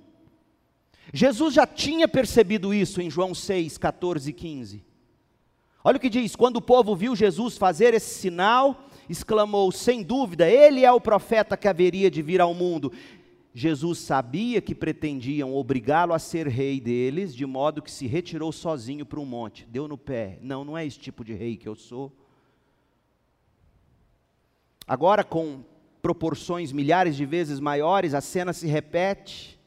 Jesus já tinha percebido isso em João 6, 14 e 15. Olha o que diz: quando o povo viu Jesus fazer esse sinal, exclamou: sem dúvida, ele é o profeta que haveria de vir ao mundo. Jesus sabia que pretendiam obrigá-lo a ser rei deles, de modo que se retirou sozinho para um monte, deu no pé. Não, não é esse tipo de rei que eu sou. Agora, com proporções milhares de vezes maiores, a cena se repete.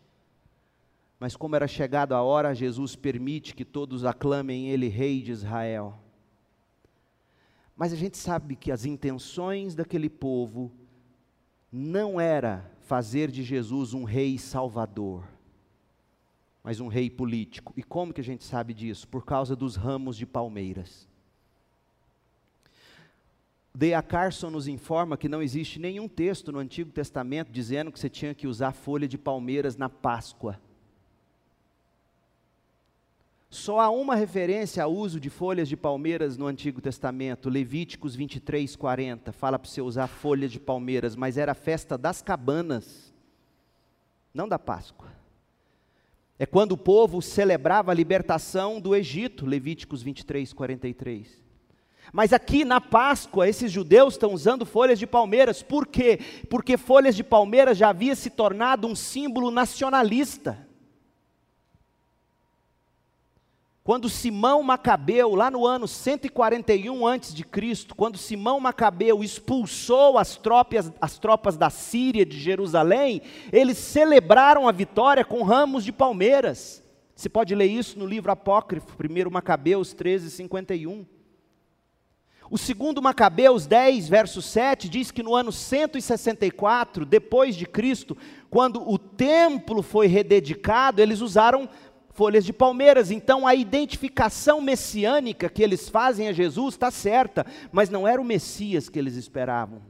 Mas, como era chegada a hora, Jesus permite que todos aclamem Ele Rei de Israel. Mas a gente sabe que as intenções daquele povo não era fazer de Jesus um rei salvador, mas um rei político. E como que a gente sabe disso? Por causa dos ramos de palmeiras. D.A. Carson nos informa que não existe nenhum texto no Antigo Testamento dizendo que você tinha que usar folha de palmeiras na Páscoa. Só há uma referência ao uso de folhas de palmeiras no Antigo Testamento, Levíticos 23, 40, fala para você usar folhas de palmeiras, mas era a festa das cabanas, não da Páscoa. É quando o povo celebrava a libertação do Egito, Levíticos 23, 43. Mas aqui na Páscoa, esses judeus estão usando folhas de palmeiras, por quê? Porque folhas de palmeiras já havia se tornado um símbolo nacionalista. Quando Simão Macabeu, lá no ano 141 a.C., quando Simão Macabeu expulsou as tropas, as tropas da Síria de Jerusalém, eles celebraram a vitória com ramos de palmeiras. Você pode ler isso no livro apócrifo, 1 Macabeus 13, 51. O segundo Macabeus 10, verso 7, diz que no ano 164 depois de Cristo, quando o templo foi rededicado, eles usaram folhas de palmeiras. Então a identificação messiânica que eles fazem a Jesus está certa, mas não era o Messias que eles esperavam.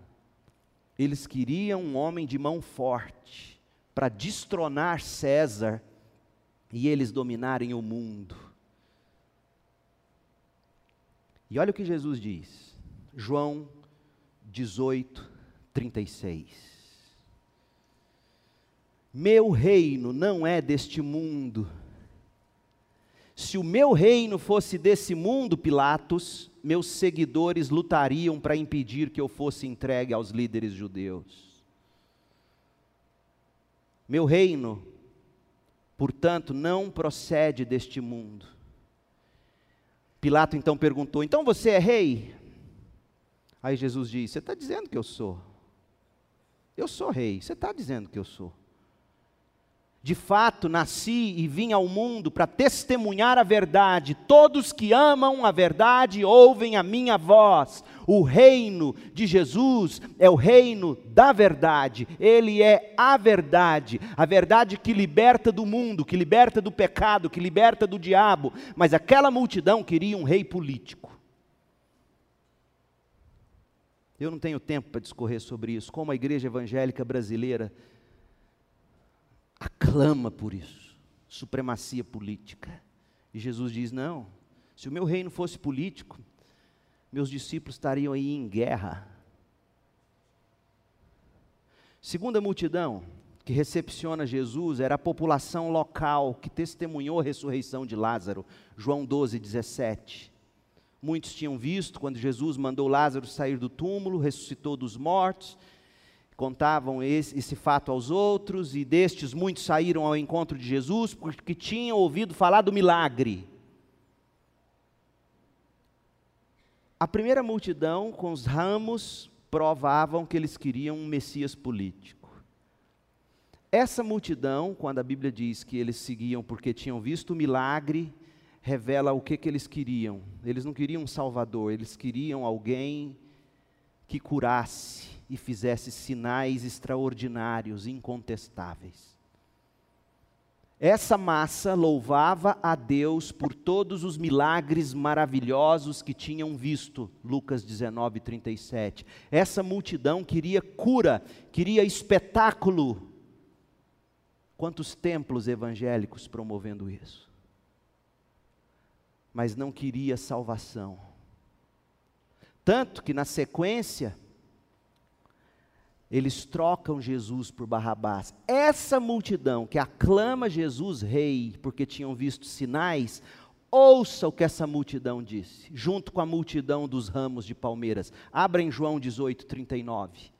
Eles queriam um homem de mão forte para destronar César e eles dominarem o mundo. E olha o que Jesus diz, João 18, 36. Meu reino não é deste mundo. Se o meu reino fosse desse mundo, Pilatos, meus seguidores lutariam para impedir que eu fosse entregue aos líderes judeus. Meu reino, portanto, não procede deste mundo. Pilato então perguntou: Então você é rei? Aí Jesus disse: Você está dizendo que eu sou. Eu sou rei, você está dizendo que eu sou. De fato, nasci e vim ao mundo para testemunhar a verdade. Todos que amam a verdade ouvem a minha voz. O reino de Jesus é o reino da verdade. Ele é a verdade, a verdade que liberta do mundo, que liberta do pecado, que liberta do diabo. Mas aquela multidão queria um rei político. Eu não tenho tempo para discorrer sobre isso. Como a igreja evangélica brasileira aclama por isso supremacia política. E Jesus diz: não, se o meu reino fosse político, meus discípulos estariam aí em guerra. Segunda multidão que recepciona Jesus era a população local que testemunhou a ressurreição de Lázaro, João 12, 17. Muitos tinham visto quando Jesus mandou Lázaro sair do túmulo, ressuscitou dos mortos, contavam esse, esse, fato aos outros, e destes muitos saíram ao encontro de Jesus porque tinham ouvido falar do milagre. A primeira multidão, com os ramos, provavam que eles queriam um Messias político. Essa multidão, quando a Bíblia diz que eles seguiam porque tinham visto o milagre, revela o que, que eles queriam. Eles não queriam um Salvador, eles queriam alguém que curasse, e fizesse sinais extraordinários, incontestáveis. Essa massa louvava a Deus por todos os milagres maravilhosos que tinham visto, Lucas 19, 37. Essa multidão queria cura, queria espetáculo. Quantos templos evangélicos promovendo isso? Mas não queria salvação. Tanto que na sequência, eles trocam Jesus por Barrabás. Essa multidão que aclama Jesus rei, porque tinham visto sinais, ouça o que essa multidão disse, junto com a multidão dos ramos de palmeiras. Abra em João 18, 39.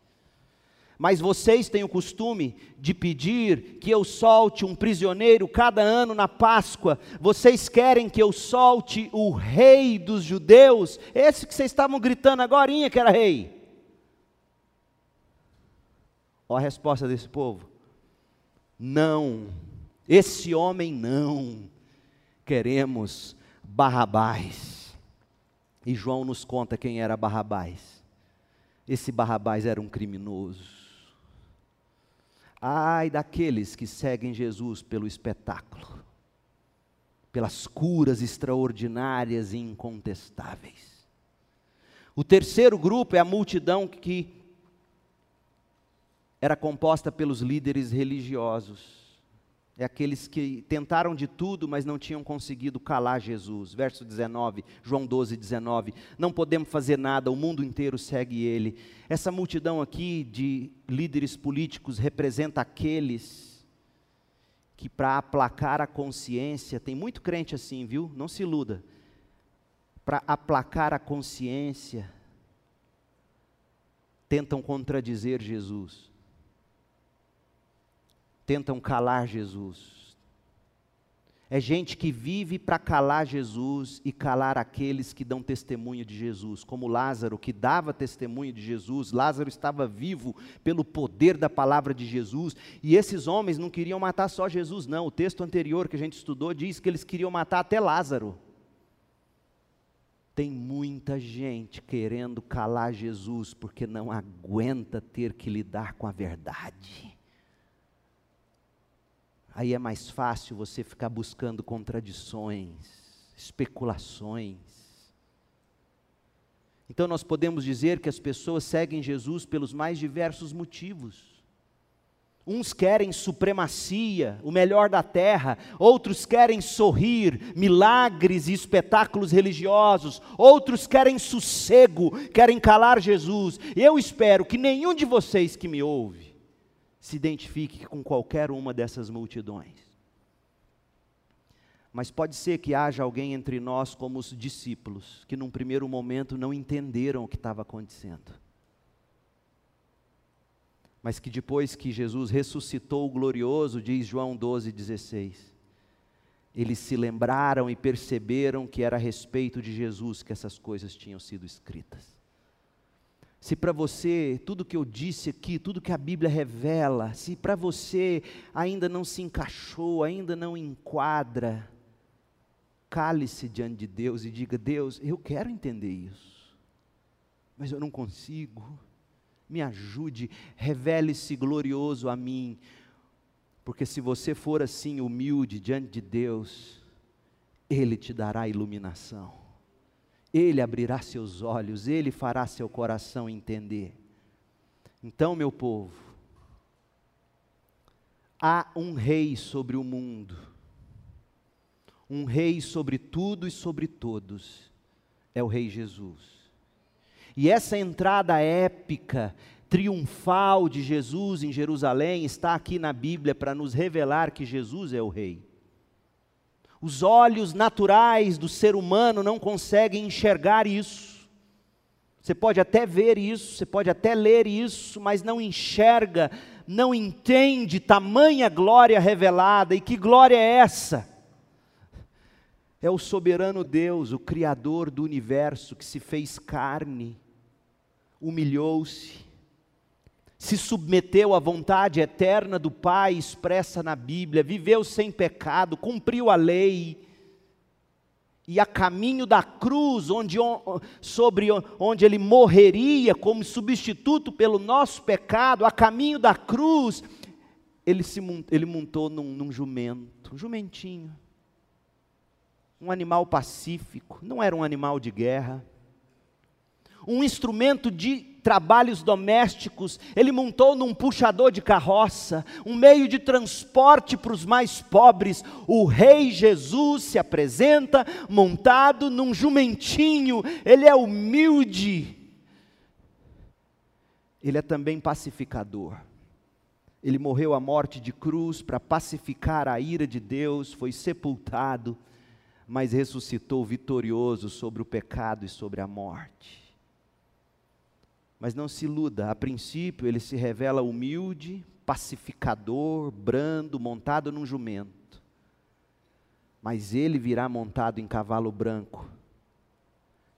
Mas vocês têm o costume de pedir que eu solte um prisioneiro cada ano na Páscoa. Vocês querem que eu solte o rei dos judeus? Esse que vocês estavam gritando agora que era rei. Olha a resposta desse povo: não, esse homem não, queremos Barrabás. E João nos conta quem era Barrabás. Esse Barrabás era um criminoso. Ai daqueles que seguem Jesus pelo espetáculo, pelas curas extraordinárias e incontestáveis. O terceiro grupo é a multidão que era composta pelos líderes religiosos. É aqueles que tentaram de tudo, mas não tinham conseguido calar Jesus. Verso 19, João 12, 19. Não podemos fazer nada, o mundo inteiro segue ele. Essa multidão aqui de líderes políticos representa aqueles que, para aplacar a consciência, tem muito crente assim, viu? Não se iluda. Para aplacar a consciência, tentam contradizer Jesus tentam calar Jesus. É gente que vive para calar Jesus e calar aqueles que dão testemunho de Jesus, como Lázaro, que dava testemunho de Jesus. Lázaro estava vivo pelo poder da palavra de Jesus, e esses homens não queriam matar só Jesus, não. O texto anterior que a gente estudou diz que eles queriam matar até Lázaro. Tem muita gente querendo calar Jesus porque não aguenta ter que lidar com a verdade. Aí é mais fácil você ficar buscando contradições, especulações. Então nós podemos dizer que as pessoas seguem Jesus pelos mais diversos motivos. Uns querem supremacia, o melhor da terra, outros querem sorrir, milagres e espetáculos religiosos, outros querem sossego, querem calar Jesus. Eu espero que nenhum de vocês que me ouve se identifique com qualquer uma dessas multidões. Mas pode ser que haja alguém entre nós, como os discípulos, que num primeiro momento não entenderam o que estava acontecendo. Mas que depois que Jesus ressuscitou o glorioso, diz João 12,16, eles se lembraram e perceberam que era a respeito de Jesus que essas coisas tinham sido escritas. Se para você tudo que eu disse aqui, tudo que a Bíblia revela, se para você ainda não se encaixou, ainda não enquadra, cale-se diante de Deus e diga: Deus, eu quero entender isso, mas eu não consigo. Me ajude, revele-se glorioso a mim, porque se você for assim humilde diante de Deus, Ele te dará iluminação. Ele abrirá seus olhos, Ele fará seu coração entender. Então, meu povo, há um rei sobre o mundo, um rei sobre tudo e sobre todos, é o Rei Jesus. E essa entrada épica, triunfal de Jesus em Jerusalém está aqui na Bíblia para nos revelar que Jesus é o Rei. Os olhos naturais do ser humano não conseguem enxergar isso. Você pode até ver isso, você pode até ler isso, mas não enxerga, não entende tamanha glória revelada. E que glória é essa? É o soberano Deus, o Criador do universo, que se fez carne, humilhou-se, se submeteu à vontade eterna do Pai expressa na Bíblia, viveu sem pecado, cumpriu a lei, e a caminho da cruz, onde, sobre onde ele morreria como substituto pelo nosso pecado, a caminho da cruz, ele, se, ele montou num, num jumento, um jumentinho, um animal pacífico, não era um animal de guerra, um instrumento de trabalhos domésticos, ele montou num puxador de carroça, um meio de transporte para os mais pobres. O Rei Jesus se apresenta montado num jumentinho, ele é humilde, ele é também pacificador. Ele morreu a morte de cruz para pacificar a ira de Deus, foi sepultado, mas ressuscitou vitorioso sobre o pecado e sobre a morte. Mas não se iluda, a princípio ele se revela humilde, pacificador, brando, montado num jumento. Mas ele virá montado em cavalo branco,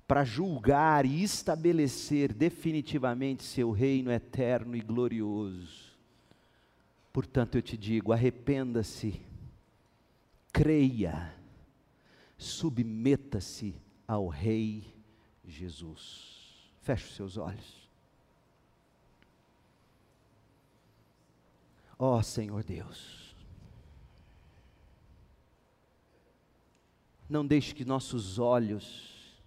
para julgar e estabelecer definitivamente seu reino eterno e glorioso. Portanto, eu te digo: arrependa-se, creia, submeta-se ao Rei Jesus. Feche os seus olhos. Ó oh, Senhor Deus, não deixe que nossos olhos,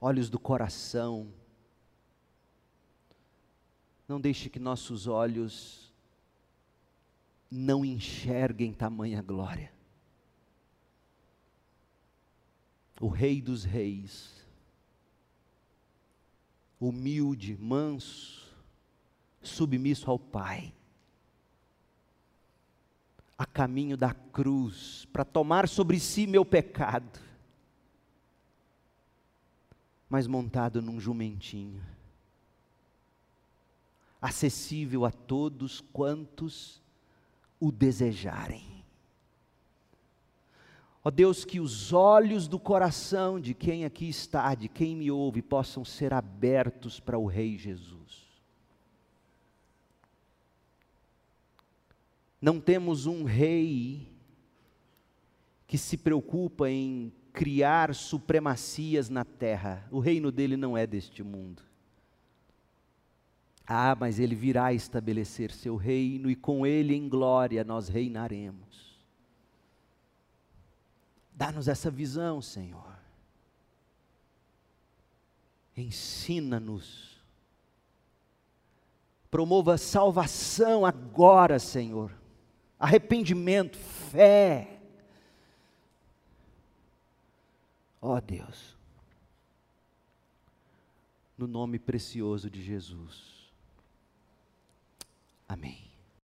olhos do coração, não deixe que nossos olhos não enxerguem tamanha glória. O Rei dos Reis, humilde, manso, submisso ao Pai, a caminho da cruz, para tomar sobre si meu pecado, mas montado num jumentinho, acessível a todos quantos o desejarem. Ó Deus, que os olhos do coração de quem aqui está, de quem me ouve, possam ser abertos para o Rei Jesus. Não temos um rei que se preocupa em criar supremacias na terra. O reino dele não é deste mundo. Ah, mas ele virá estabelecer seu reino e com ele em glória nós reinaremos. Dá-nos essa visão, Senhor. Ensina-nos. Promova salvação agora, Senhor arrependimento, fé. Ó oh, Deus, no nome precioso de Jesus. Amém.